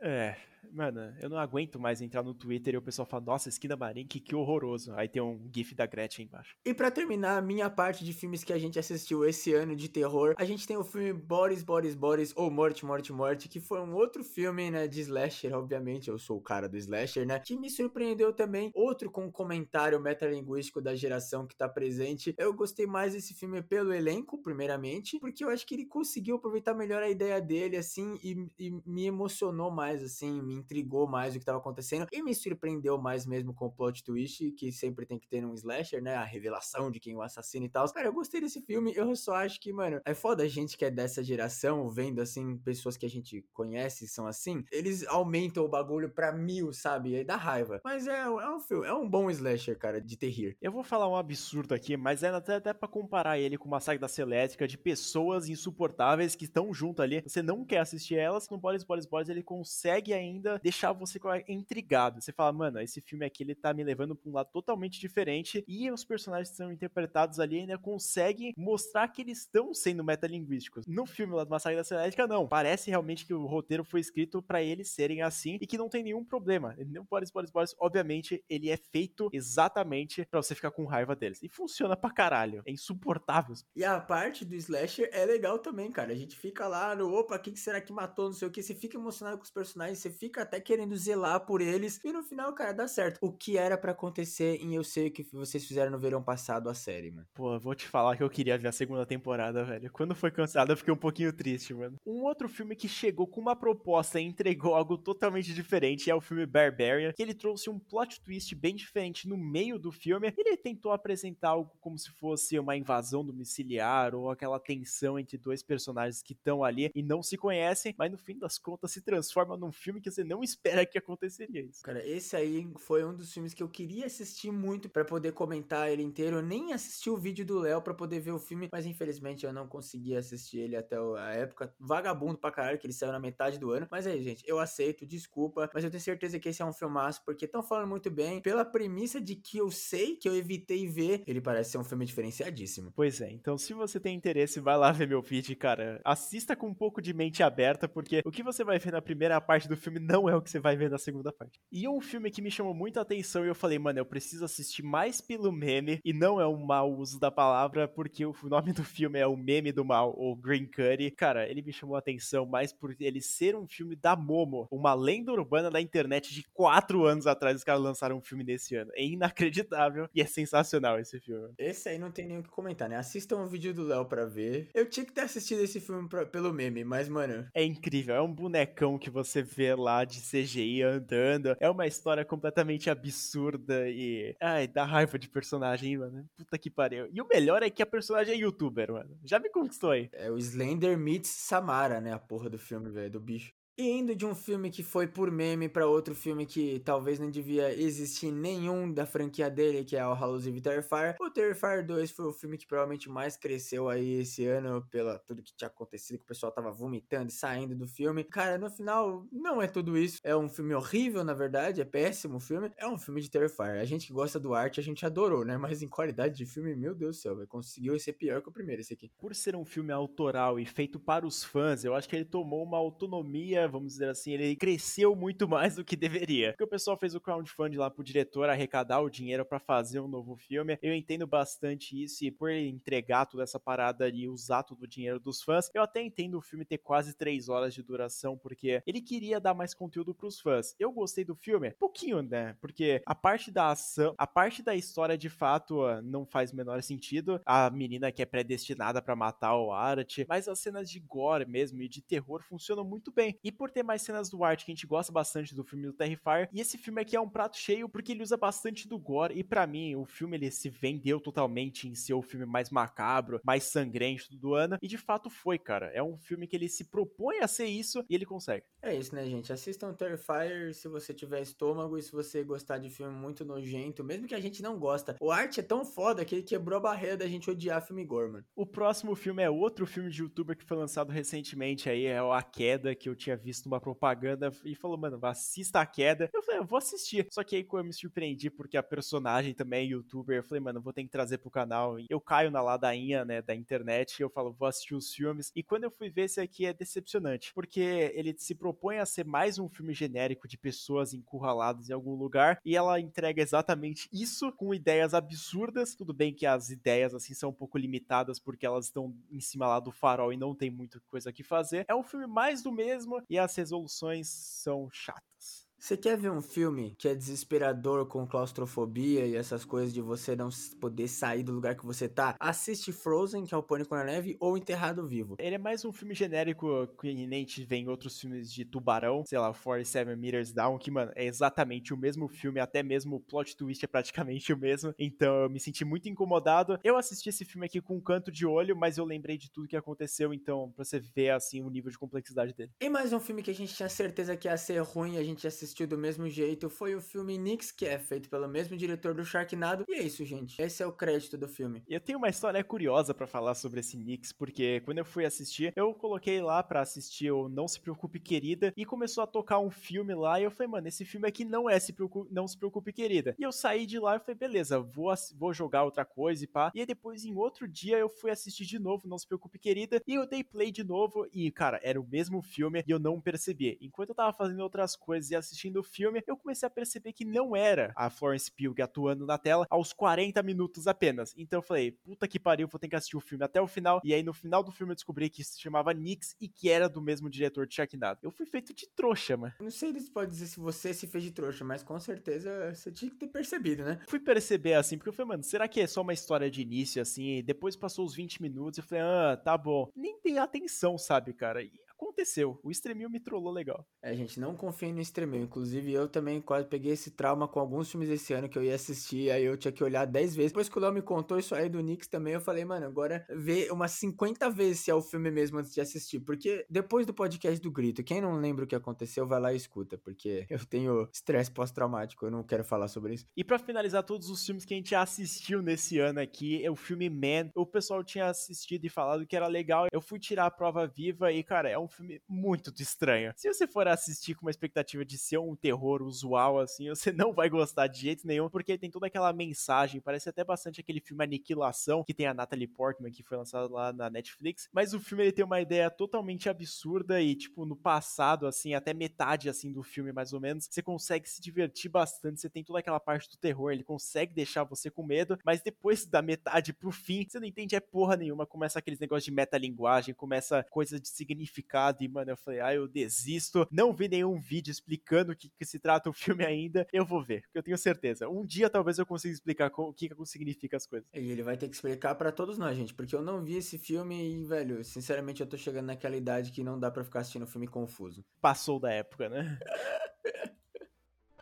é, mano, eu não aguento mais entrar no Twitter e o pessoal fala, nossa, Esquina Marinho, que, horroroso. Aí tem um gif da Gretchen embaixo. E para terminar a minha parte de filmes que a gente assistiu esse ano de terror, a gente tem o filme Boris, Boris, Boris, ou Morte, Morte, Morte, que foi um outro filme, né, de slasher, obviamente, eu sou o cara do slasher, né, que me surpreendeu também, outro com comentário metalinguístico da geração que tá presente. Eu gostei mais desse filme pelo elenco, primeiramente, porque eu acho que ele conseguiu aproveitar melhor a ideia dele, assim, e, e me emocionou mais, assim, me intrigou mais o que tava acontecendo, e me surpreendeu mais mesmo com o plot twist, que sempre tem que ter num slasher, né, a revelação de quem o assassino e tal. Cara, eu gostei desse filme, eu só acho que, mano, é foda a gente que é dessa geração, vendo, assim, pessoas que a gente conhece são assim, eles aumentam o bagulho pra mil, sabe? Aí dá raiva. Mas é, é um filme, é um bom slasher, cara, de terrir. Eu vou falar um absurdo aqui, mas é até, até pra comparar ele com uma saga da Elétrica de pessoas insuportáveis que estão junto ali. Você não quer assistir elas, no Boris, Boris, Boris, ele consegue ainda deixar você intrigado. Você fala, mano, esse filme aqui, ele tá me levando pra um lado totalmente diferente e os personagens que são interpretados ali ainda conseguem mostrar que eles estão sendo metalinguísticos. No filme lá do Massacre da Serra não. Parece realmente que o roteiro foi escrito para eles serem assim e que não tem nenhum problema. Não Boris, Boris, Boris, obviamente, ele é feito exatamente para você ficar com raiva deles. E funciona pra caralho. É insuportável. E a parte do slasher é legal também, cara. A gente fica lá no, opa, quem será que matou, não sei o que. Você fica emocionado com os personagens, você fica até querendo zelar por eles. E no final, cara, dá certo. O que era para acontecer em Eu Sei O Que Vocês Fizeram no Verão Passado, a série, mano. Pô, vou te falar que eu queria ver a segunda temporada, velho. Quando foi cancelada, eu fiquei um pouquinho triste, mano. Um outro filme que chegou com uma proposta e entregou algo totalmente diferente é o filme Barbarian, que ele trouxe um plot twist bem diferente no meio do filme. Ele tentou apresentar algo como se fosse uma invasão domiciliar ou aquela tensão entre dois personagens que estão ali e não se conhecem, mas no fim das contas se transforma num filme que você não espera que aconteceria isso. Cara, esse aí foi um dos filmes que eu queria assistir muito para poder comentar ele inteiro. Eu nem assisti o vídeo do Léo para poder ver o filme, mas infelizmente eu não consegui assistir ele até a época. Vagabundo pra caralho, que ele saiu na metade do ano. Mas aí, gente, eu aceito, desculpa, mas eu tenho certeza que esse é um filmaço, porque estão falando muito bem. Pela premissa de que eu sei que eu evitei ver, ele parece ser um filme diferenciadíssimo. Pois é, então se você tem interesse, vai lá ver meu vídeo, cara. Assista com um pouco de mente aberta, porque o que você vai ver na primeira parte do filme não é o que você vai ver na segunda parte. E um filme que me chamou muita atenção e eu falei, mano, eu preciso assistir mais pelo meme, e não é um mau uso da palavra, porque o nome do filme é O Meme do Mal, ou Green Curry. Cara, ele me chamou a atenção mais por ele ser um filme da Momo, uma lenda urbana da internet de quatro anos atrás. Os caras lançaram um filme nesse ano. É inacreditável e é sensacional esse filme. Esse aí não tem nem o que comentar, né? Assistam o vídeo do Léo pra ver. Eu tinha que ter assistido esse filme pra, pelo meme, mas, mano. É incrível. É um bonecão que você vê lá de CGI andando. É uma história completamente absurda e. Ai, dá raiva de personagem, mano. Puta que pariu. E o melhor é que a personagem é youtuber, mano. Já me conquistou aí. É o Slender meets Samara, né? A porra do filme, velho, do bicho. E indo de um filme que foi por meme para outro filme que talvez não devia existir nenhum da franquia dele, que é o Hallucination Terrifier, o Terrifier 2 foi o filme que provavelmente mais cresceu aí esse ano pela tudo que tinha acontecido, que o pessoal tava vomitando e saindo do filme. Cara, no final não é tudo isso. É um filme horrível, na verdade, é péssimo o filme. É um filme de Terrifier. A gente que gosta do arte, a gente adorou, né? Mas em qualidade de filme, meu Deus do céu, véio, conseguiu ser pior que o primeiro esse aqui. Por ser um filme autoral e feito para os fãs, eu acho que ele tomou uma autonomia vamos dizer assim, ele cresceu muito mais do que deveria. Porque o pessoal fez o crowdfunding lá pro diretor arrecadar o dinheiro para fazer um novo filme. Eu entendo bastante isso e por entregar toda essa parada e usar todo o dinheiro dos fãs, eu até entendo o filme ter quase três horas de duração, porque ele queria dar mais conteúdo pros fãs. Eu gostei do filme, pouquinho, né? Porque a parte da ação, a parte da história de fato não faz o menor sentido. A menina que é predestinada para matar o Arat, mas as cenas de gore mesmo e de terror funcionam muito bem. E por ter mais cenas do arte que a gente gosta bastante do filme do Terrifier. E esse filme aqui é um prato cheio porque ele usa bastante do gore. E para mim, o filme ele se vendeu totalmente em ser o filme mais macabro, mais sangrento do ano. E de fato foi, cara. É um filme que ele se propõe a ser isso e ele consegue. É isso, né, gente? Assistam Terrifier se você tiver estômago e se você gostar de filme muito nojento, mesmo que a gente não gosta. O arte é tão foda que ele quebrou a barreira da gente odiar filme gore, mano. O próximo filme é outro filme de youtuber que foi lançado recentemente aí, é o A Queda, que eu tinha visto uma propaganda e falou, mano, assista a queda. Eu falei, eu vou assistir. Só que aí eu me surpreendi porque a personagem também é youtuber. Eu falei, mano, vou ter que trazer pro canal. Eu caio na ladainha, né, da internet eu falo, vou assistir os filmes. E quando eu fui ver esse aqui é decepcionante, porque ele se propõe a ser mais um filme genérico de pessoas encurraladas em algum lugar e ela entrega exatamente isso com ideias absurdas. Tudo bem que as ideias assim são um pouco limitadas porque elas estão em cima lá do farol e não tem muita coisa que fazer. É um filme mais do mesmo e as resoluções são chatas. Você quer ver um filme que é desesperador com claustrofobia e essas coisas de você não poder sair do lugar que você tá? Assiste Frozen, que é o Pânico na Neve, ou Enterrado Vivo. Ele é mais um filme genérico que nem a gente vê em outros filmes de tubarão, sei lá, 47 Meters Down, que, mano, é exatamente o mesmo filme, até mesmo o plot twist é praticamente o mesmo. Então eu me senti muito incomodado. Eu assisti esse filme aqui com um canto de olho, mas eu lembrei de tudo que aconteceu, então, pra você ver, assim, o nível de complexidade dele. E mais um filme que a gente tinha certeza que ia ser ruim, a gente assistiu assistiu do mesmo jeito foi o filme Nix, que é feito pelo mesmo diretor do Sharknado. E é isso, gente. Esse é o crédito do filme. E eu tenho uma história curiosa para falar sobre esse Nix, porque quando eu fui assistir, eu coloquei lá para assistir o Não Se Preocupe Querida e começou a tocar um filme lá e eu falei, mano, esse filme aqui não é se preocupe, Não Se Preocupe Querida. E eu saí de lá e falei, beleza, vou, vou jogar outra coisa e pá. E aí depois, em outro dia, eu fui assistir de novo Não Se Preocupe Querida e eu dei play de novo e, cara, era o mesmo filme e eu não percebi. Enquanto eu tava fazendo outras coisas e assistindo assistindo o filme, eu comecei a perceber que não era a Florence Pugh atuando na tela aos 40 minutos apenas. Então eu falei, puta que pariu, vou ter que assistir o filme até o final. E aí no final do filme eu descobri que se chamava Nix e que era do mesmo diretor de Sharknado. Eu fui feito de trouxa, mano. Não sei se pode dizer se você se fez de trouxa, mas com certeza você tinha que ter percebido, né? Fui perceber assim, porque eu falei, mano, será que é só uma história de início assim? E depois passou os 20 minutos, eu falei, ah, tá bom. Nem dei atenção, sabe, cara? E aconteceu. O Stremil me trollou legal. É, gente, não confiem no Stremil. Inclusive, eu também quase peguei esse trauma com alguns filmes esse ano que eu ia assistir, aí eu tinha que olhar 10 vezes. Depois que o Léo me contou isso aí do Knicks também, eu falei, mano, agora vê umas 50 vezes se é o filme mesmo antes de assistir. Porque depois do podcast do Grito, quem não lembra o que aconteceu, vai lá e escuta, porque eu tenho estresse pós-traumático, eu não quero falar sobre isso. E para finalizar todos os filmes que a gente assistiu nesse ano aqui, é o filme Man. O pessoal tinha assistido e falado que era legal. Eu fui tirar a prova viva e, cara, é um filme muito estranho. Se você for assistir com uma expectativa de ser um terror usual, assim, você não vai gostar de jeito nenhum, porque tem toda aquela mensagem. Parece até bastante aquele filme Aniquilação, que tem a Natalie Portman, que foi lançado lá na Netflix. Mas o filme ele tem uma ideia totalmente absurda e, tipo, no passado, assim, até metade, assim, do filme, mais ou menos, você consegue se divertir bastante. Você tem toda aquela parte do terror, ele consegue deixar você com medo, mas depois da metade pro fim, você não entende é porra nenhuma. Começa aqueles negócios de metalinguagem, começa coisa de significado, e, mano, eu falei, ah, eu desisto. Não vi nenhum vídeo explicando o que, que se trata o filme ainda. Eu vou ver, porque eu tenho certeza. Um dia talvez eu consiga explicar o que, que significa as coisas. E ele vai ter que explicar para todos nós, gente, porque eu não vi esse filme e, velho, sinceramente eu tô chegando naquela idade que não dá para ficar assistindo um filme confuso. Passou da época, né?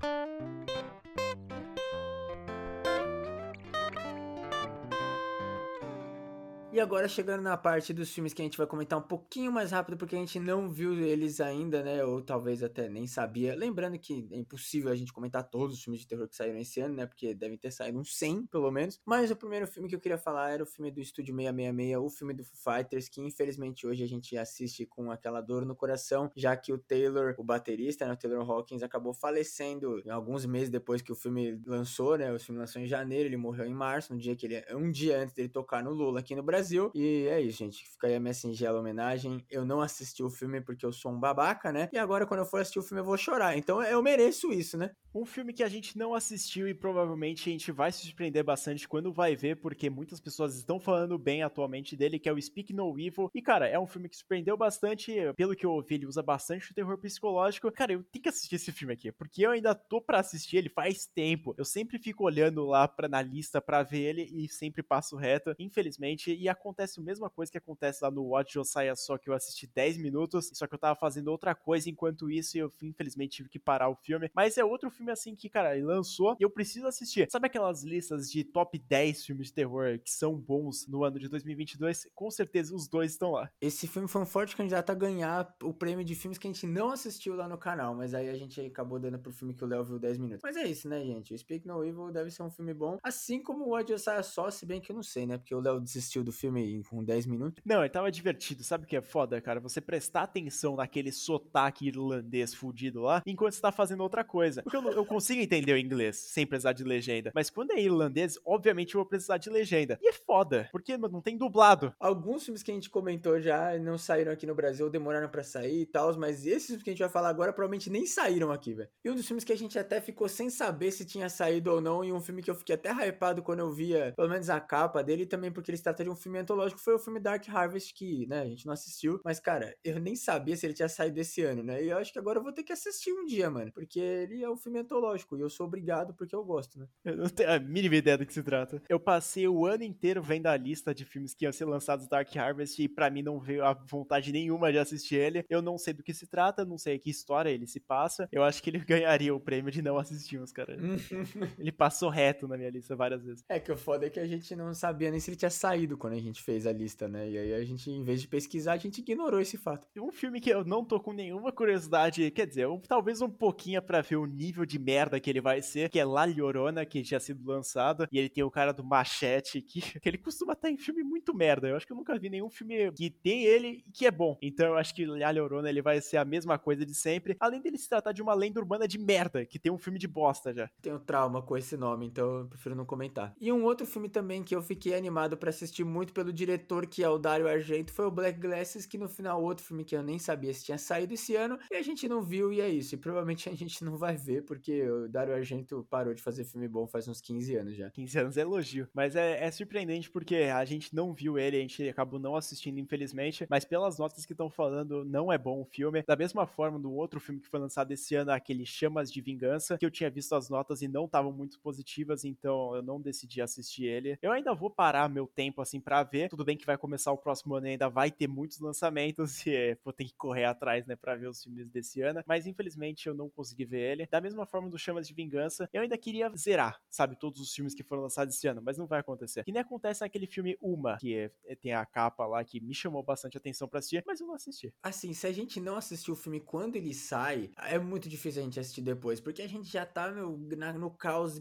E agora chegando na parte dos filmes que a gente vai comentar um pouquinho mais rápido, porque a gente não viu eles ainda, né? Ou talvez até nem sabia. Lembrando que é impossível a gente comentar todos os filmes de terror que saíram esse ano, né? Porque devem ter saído uns 100, pelo menos. Mas o primeiro filme que eu queria falar era o filme do Estúdio 666, o filme do Foo Fighters, que infelizmente hoje a gente assiste com aquela dor no coração, já que o Taylor, o baterista, né? O Taylor Hawkins, acabou falecendo alguns meses depois que o filme lançou, né? O filme lançou em janeiro, ele morreu em março, no dia que ele. Um dia antes dele tocar no Lula aqui no Brasil. Brasil. E é isso, gente. Fica aí a minha singela homenagem. Eu não assisti o filme porque eu sou um babaca, né? E agora, quando eu for assistir o filme, eu vou chorar. Então eu mereço isso, né? Um filme que a gente não assistiu e provavelmente a gente vai se surpreender bastante quando vai ver, porque muitas pessoas estão falando bem atualmente dele, que é o Speak No Evil. E, cara, é um filme que surpreendeu bastante. Pelo que eu ouvi, ele usa bastante o terror psicológico. Cara, eu tenho que assistir esse filme aqui, porque eu ainda tô para assistir ele faz tempo. Eu sempre fico olhando lá pra, na lista para ver ele e sempre passo reto, infelizmente. E acontece a mesma coisa que acontece lá no Watch Josiah, só que eu assisti 10 minutos, só que eu tava fazendo outra coisa enquanto isso e eu infelizmente tive que parar o filme. Mas é outro filme assim que, cara, ele lançou e eu preciso assistir. Sabe aquelas listas de top 10 filmes de terror que são bons no ano de 2022? Com certeza os dois estão lá. Esse filme foi um forte candidato a ganhar o prêmio de filmes que a gente não assistiu lá no canal, mas aí a gente acabou dando pro filme que o Léo viu 10 minutos. Mas é isso, né, gente? O Speak No Evil deve ser um filme bom, assim como o Watch Josiah só, se bem que eu não sei, né? Porque o Léo desistiu do filme com 10 minutos. Não, ele tava divertido. Sabe o que é foda, cara? Você prestar atenção naquele sotaque irlandês fudido lá, enquanto você tá fazendo outra coisa. Porque eu, eu consigo entender o inglês sem precisar de legenda. Mas quando é irlandês, obviamente eu vou precisar de legenda. E é foda, porque não tem dublado. Alguns filmes que a gente comentou já não saíram aqui no Brasil, demoraram para sair e tal, mas esses filmes que a gente vai falar agora provavelmente nem saíram aqui, velho. E um dos filmes que a gente até ficou sem saber se tinha saído ou não, e um filme que eu fiquei até hypado quando eu via, pelo menos a capa dele, e também porque ele se trata de um filme antológico, foi o filme Dark Harvest, que, né, a gente não assistiu. Mas, cara, eu nem sabia se ele tinha saído esse ano, né? E eu acho que agora eu vou ter que assistir um dia, mano. Porque ele é um filme antológico. E eu sou obrigado porque eu gosto, né? Eu não tenho a mínima ideia do que se trata. Eu passei o ano inteiro vendo a lista de filmes que iam ser lançados Dark Harvest e pra mim não veio a vontade nenhuma de assistir ele. Eu não sei do que se trata, não sei que história ele se passa. Eu acho que ele ganharia o prêmio de não assistirmos, cara. ele passou reto na minha lista várias vezes. É que o foda é que a gente não sabia nem se ele tinha saído quando a gente fez a lista, né? E aí a gente, em vez de pesquisar, a gente ignorou esse fato. Um filme que eu não tô com nenhuma curiosidade, quer dizer, um, talvez um pouquinho para ver o nível de merda que ele vai ser, que é La Llorona, que já sido lançado, e ele tem o cara do Machete, que, que ele costuma estar em filme muito merda. Eu acho que eu nunca vi nenhum filme que tem ele e que é bom. Então eu acho que La Llorona ele vai ser a mesma coisa de sempre, além dele se tratar de uma lenda urbana de merda, que tem um filme de bosta já. Tenho trauma com esse nome, então eu prefiro não comentar. E um outro filme também que eu fiquei animado para assistir muito pelo diretor, que é o Dario Argento, foi o Black Glasses, que no final outro filme que eu nem sabia se tinha saído esse ano, e a gente não viu, e é isso. E provavelmente a gente não vai ver, porque o Dario Argento parou de fazer filme bom faz uns 15 anos já. 15 anos é elogio. Mas é, é surpreendente porque a gente não viu ele, a gente acabou não assistindo, infelizmente, mas pelas notas que estão falando, não é bom o filme. Da mesma forma, do outro filme que foi lançado esse ano, aquele Chamas de Vingança, que eu tinha visto as notas e não estavam muito positivas, então eu não decidi assistir ele. Eu ainda vou parar meu tempo, assim, para ver. Tudo bem que vai começar o próximo ano e ainda vai ter muitos lançamentos e é, vou ter que correr atrás, né, para ver os filmes desse ano, mas infelizmente eu não consegui ver ele. Da mesma forma do Chamas de Vingança, eu ainda queria zerar, sabe, todos os filmes que foram lançados esse ano, mas não vai acontecer. Que nem acontece naquele filme Uma, que é, é, tem a capa lá que me chamou bastante atenção para assistir, mas eu não assisti. Assim, se a gente não assistiu o filme quando ele sai, é muito difícil a gente assistir depois, porque a gente já tá no, na, no caos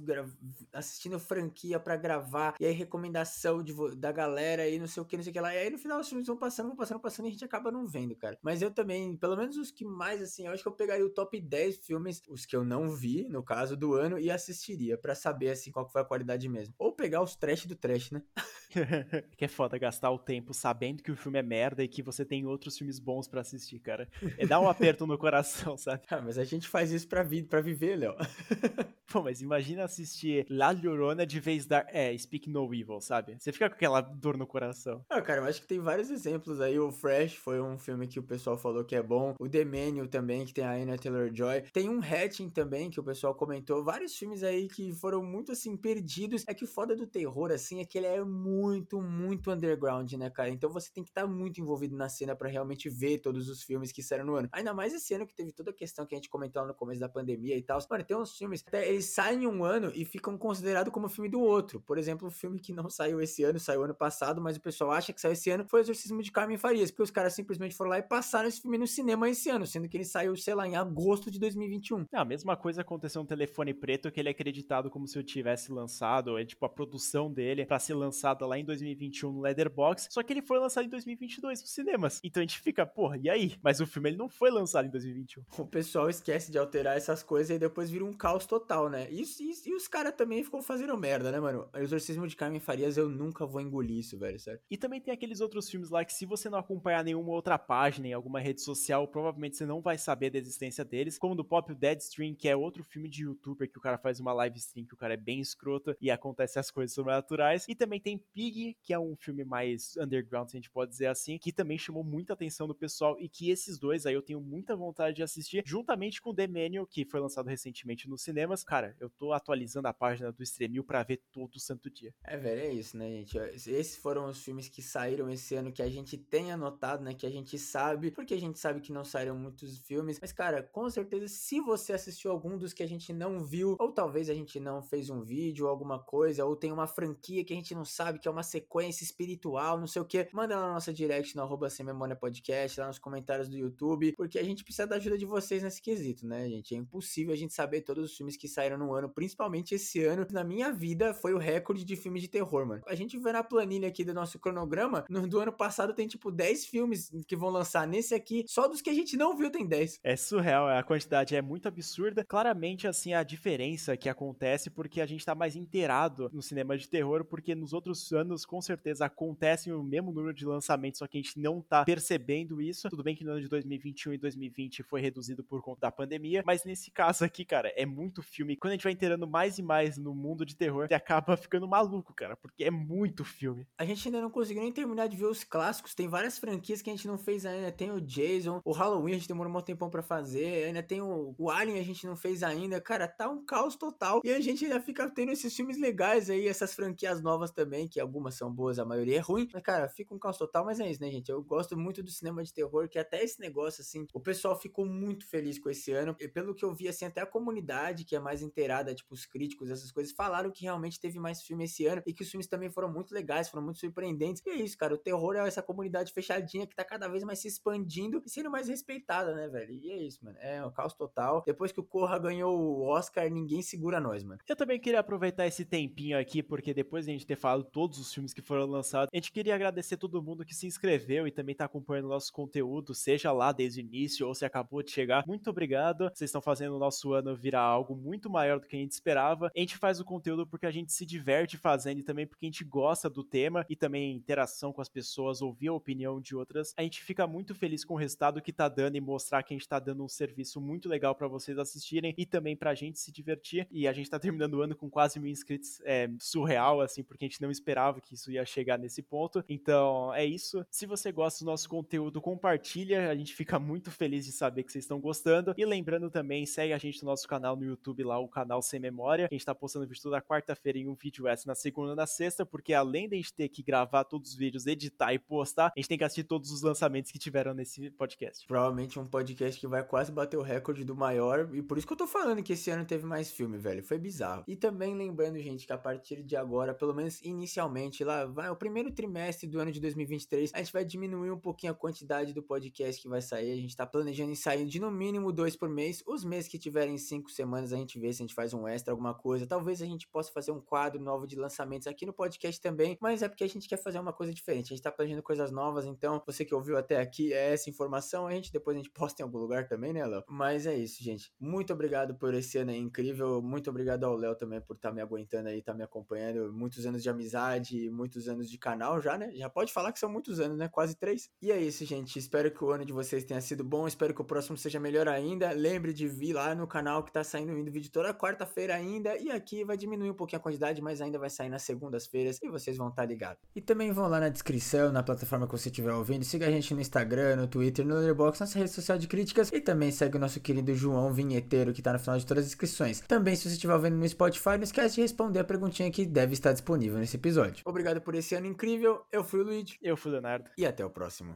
assistindo franquia para gravar, e aí recomendação de, da galera e não sei o que, não sei o que lá. E aí no final os filmes vão passando, vão passando, passando e a gente acaba não vendo, cara. Mas eu também, pelo menos os que mais, assim, eu acho que eu pegaria o top 10 filmes, os que eu não vi, no caso do ano, e assistiria para saber, assim, qual foi a qualidade mesmo. Ou pegar os trash do trash, né? que é foda gastar o tempo sabendo que o filme é merda e que você tem outros filmes bons para assistir, cara. É dar um aperto no coração, sabe? Ah, mas a gente faz isso pra, vi pra viver, Léo. Pô, mas imagina assistir La Llorona de vez da. É, Speak No Evil, sabe? Você fica com aquela dor no coração. Ah, cara, eu acho que tem vários exemplos aí. O Fresh foi um filme que o pessoal falou que é bom. O The Menu também, que tem a Anna Taylor-Joy. Tem um Hatching também, que o pessoal comentou. Vários filmes aí que foram muito, assim, perdidos. É que o foda do terror, assim, é que ele é muito, muito underground, né, cara? Então você tem que estar tá muito envolvido na cena para realmente ver todos os filmes que saíram no ano. Ainda mais esse ano que teve toda a questão que a gente comentou lá no começo da pandemia e tal. Mano, tem uns filmes, até eles saem um ano e ficam considerados como filme do outro. Por exemplo, o filme que não saiu esse ano, saiu ano passado, mas o pessoal acha que saiu esse ano, foi o Exorcismo de Carmen Farias, porque os caras simplesmente foram lá e passaram esse filme no cinema esse ano, sendo que ele saiu, sei lá, em agosto de 2021. É, a mesma coisa aconteceu no Telefone Preto, que ele é acreditado como se eu tivesse lançado, é tipo a produção dele para ser lançada lá em 2021 no Leatherbox, só que ele foi lançado em 2022 nos cinemas. Então a gente fica, porra, e aí? Mas o filme ele não foi lançado em 2021. O pessoal esquece de alterar essas coisas e depois vira um caos total, né? E, e, e os caras também ficam fazendo merda, né, mano? O Exorcismo de Carmen Farias, eu nunca vou engolir isso, velho, sério. E também tem aqueles outros filmes lá que se você não acompanhar nenhuma outra página em alguma rede social, provavelmente você não vai saber da existência deles, como do próprio Deadstream, que é outro filme de youtuber que o cara faz uma live stream que o cara é bem escroto e acontece as coisas sobrenaturais. E também tem Pig, que é um filme mais underground, se a gente pode dizer assim, que também chamou muita atenção do pessoal e que esses dois aí eu tenho muita vontade de assistir, juntamente com The Manual, que foi lançado recentemente nos cinemas. Cara, eu tô atualizando a página do Stremil para ver todo santo dia. É, velho, é isso, né, gente? Esses foram os filmes que saíram esse ano que a gente tem anotado, né, que a gente sabe, porque a gente sabe que não saíram muitos filmes, mas cara, com certeza se você assistiu algum dos que a gente não viu, ou talvez a gente não fez um vídeo alguma coisa, ou tem uma franquia que a gente não sabe, que é uma sequência espiritual, não sei o que, manda lá na nossa direct no arroba sem memória podcast, lá nos comentários do YouTube, porque a gente precisa da ajuda de vocês nesse quesito, né, gente? É impossível a gente saber todos os filmes que saíram no ano, principalmente esse ano. Na minha vida, foi o recorde de filmes de terror, mano. A gente vê na planilha aqui do nosso cronograma, no do ano passado tem tipo 10 filmes que vão lançar. Nesse aqui, só dos que a gente não viu tem 10. É surreal, a quantidade é muito absurda. Claramente, assim, a diferença que acontece porque a gente tá mais inteirado no cinema de terror, porque nos outros anos, com certeza, acontece o mesmo número de lançamentos, só que a gente não tá percebendo isso. Tudo bem que no ano de 2021 e 2020 foi reduzido por conta da pandemia, mas nesse caso aqui, cara, é muito filme. Quando a gente vai inteirando mais e mais no mundo de terror, você acaba ficando maluco, cara, porque é muito filme. A gente ainda não conseguiu nem terminar de ver os clássicos, tem várias franquias que a gente não fez ainda. Tem o Jason, o Halloween a gente demorou um tempão pra fazer, ainda tem o, o Alien a gente não fez ainda. Cara, tá um caos total. E a gente ainda fica tendo esses filmes legais aí, essas franquias novas também, que algumas são boas, a maioria é ruim. Mas, cara, fica um caos total, mas é isso, né, gente? Eu gosto muito do cinema de terror, que até esse negócio, assim, o pessoal ficou muito feliz com esse ano. E pelo que eu vi, assim, até a comunidade que é mais inteirada, tipo, os críticos, essas coisas, falaram que realmente teve mais filme esse ano e que os filmes também foram muito legais, foram muito surpreendentes. E é isso, cara. O terror é essa comunidade fechadinha que tá cada vez mais se expandindo e sendo mais respeitada, né, velho? E é isso, mano. É um caos total. Depois que o Corra ganhou o Oscar, ninguém segura nós, mano. Eu também queria aproveitar esse tempinho aqui, porque depois de a gente ter falado todos os filmes que foram lançados, a gente queria agradecer todo mundo que se inscreveu e também tá acompanhando nosso conteúdo, seja lá desde o início ou se acabou de chegar. Muito obrigado. Vocês estão fazendo o nosso ano virar algo muito maior do que a gente esperava. A gente faz o conteúdo porque a gente se diverte fazendo e também porque a gente gosta do tema e também interação com as pessoas, ouvir a opinião de outras. A gente fica muito feliz com o resultado que tá dando e mostrar que a gente tá dando um serviço muito legal para vocês assistirem e também pra gente se divertir. E a gente tá terminando o ano com quase mil inscritos. É surreal, assim, porque a gente não esperava que isso ia chegar nesse ponto. Então, é isso. Se você gosta do nosso conteúdo, compartilha. A gente fica muito feliz de saber que vocês estão gostando. E lembrando também, segue a gente no nosso canal no YouTube lá, o canal Sem Memória. A gente tá postando vídeo toda quarta-feira em um vídeo essa na segunda na sexta, porque além de a gente ter ter que gravar todos os vídeos, editar e postar, a gente tem que assistir todos os lançamentos que tiveram nesse podcast. Provavelmente um podcast que vai quase bater o recorde do maior, e por isso que eu tô falando que esse ano teve mais filme, velho. Foi bizarro. E também lembrando, gente, que a partir de agora, pelo menos inicialmente, lá vai o primeiro trimestre do ano de 2023, a gente vai diminuir um pouquinho a quantidade do podcast que vai sair. A gente tá planejando em sair de no mínimo dois por mês. Os meses que tiverem cinco semanas, a gente vê se a gente faz um extra, alguma coisa. Talvez a gente possa fazer um quadro novo de lançamentos aqui no podcast também, mas é porque a gente quer fazer uma coisa diferente. A gente tá planejando coisas novas, então você que ouviu até aqui é essa informação. A gente depois a gente posta em algum lugar também, né, Léo? Mas é isso, gente. Muito obrigado por esse ano aí incrível. Muito obrigado ao Léo também por estar tá me aguentando aí, tá me acompanhando. Muitos anos de amizade, muitos anos de canal já, né? Já pode falar que são muitos anos, né? Quase três. E é isso, gente. Espero que o ano de vocês tenha sido bom. Espero que o próximo seja melhor ainda. Lembre de vir lá no canal que tá saindo vídeo toda quarta-feira ainda. E aqui vai diminuir um pouquinho a quantidade, mas ainda vai sair nas segundas-feiras e vocês vão estar tá ligados. E também vão lá na descrição, na plataforma que você estiver ouvindo. Siga a gente no Instagram, no Twitter, no Letterboxd, nossa rede social de críticas. E também segue o nosso querido João Vinheteiro, que tá no final de todas as inscrições. Também, se você estiver ouvindo no Spotify, não esquece de responder a perguntinha que deve estar disponível nesse episódio. Obrigado por esse ano incrível. Eu fui o Luigi. Eu fui o Leonardo. E até o próximo.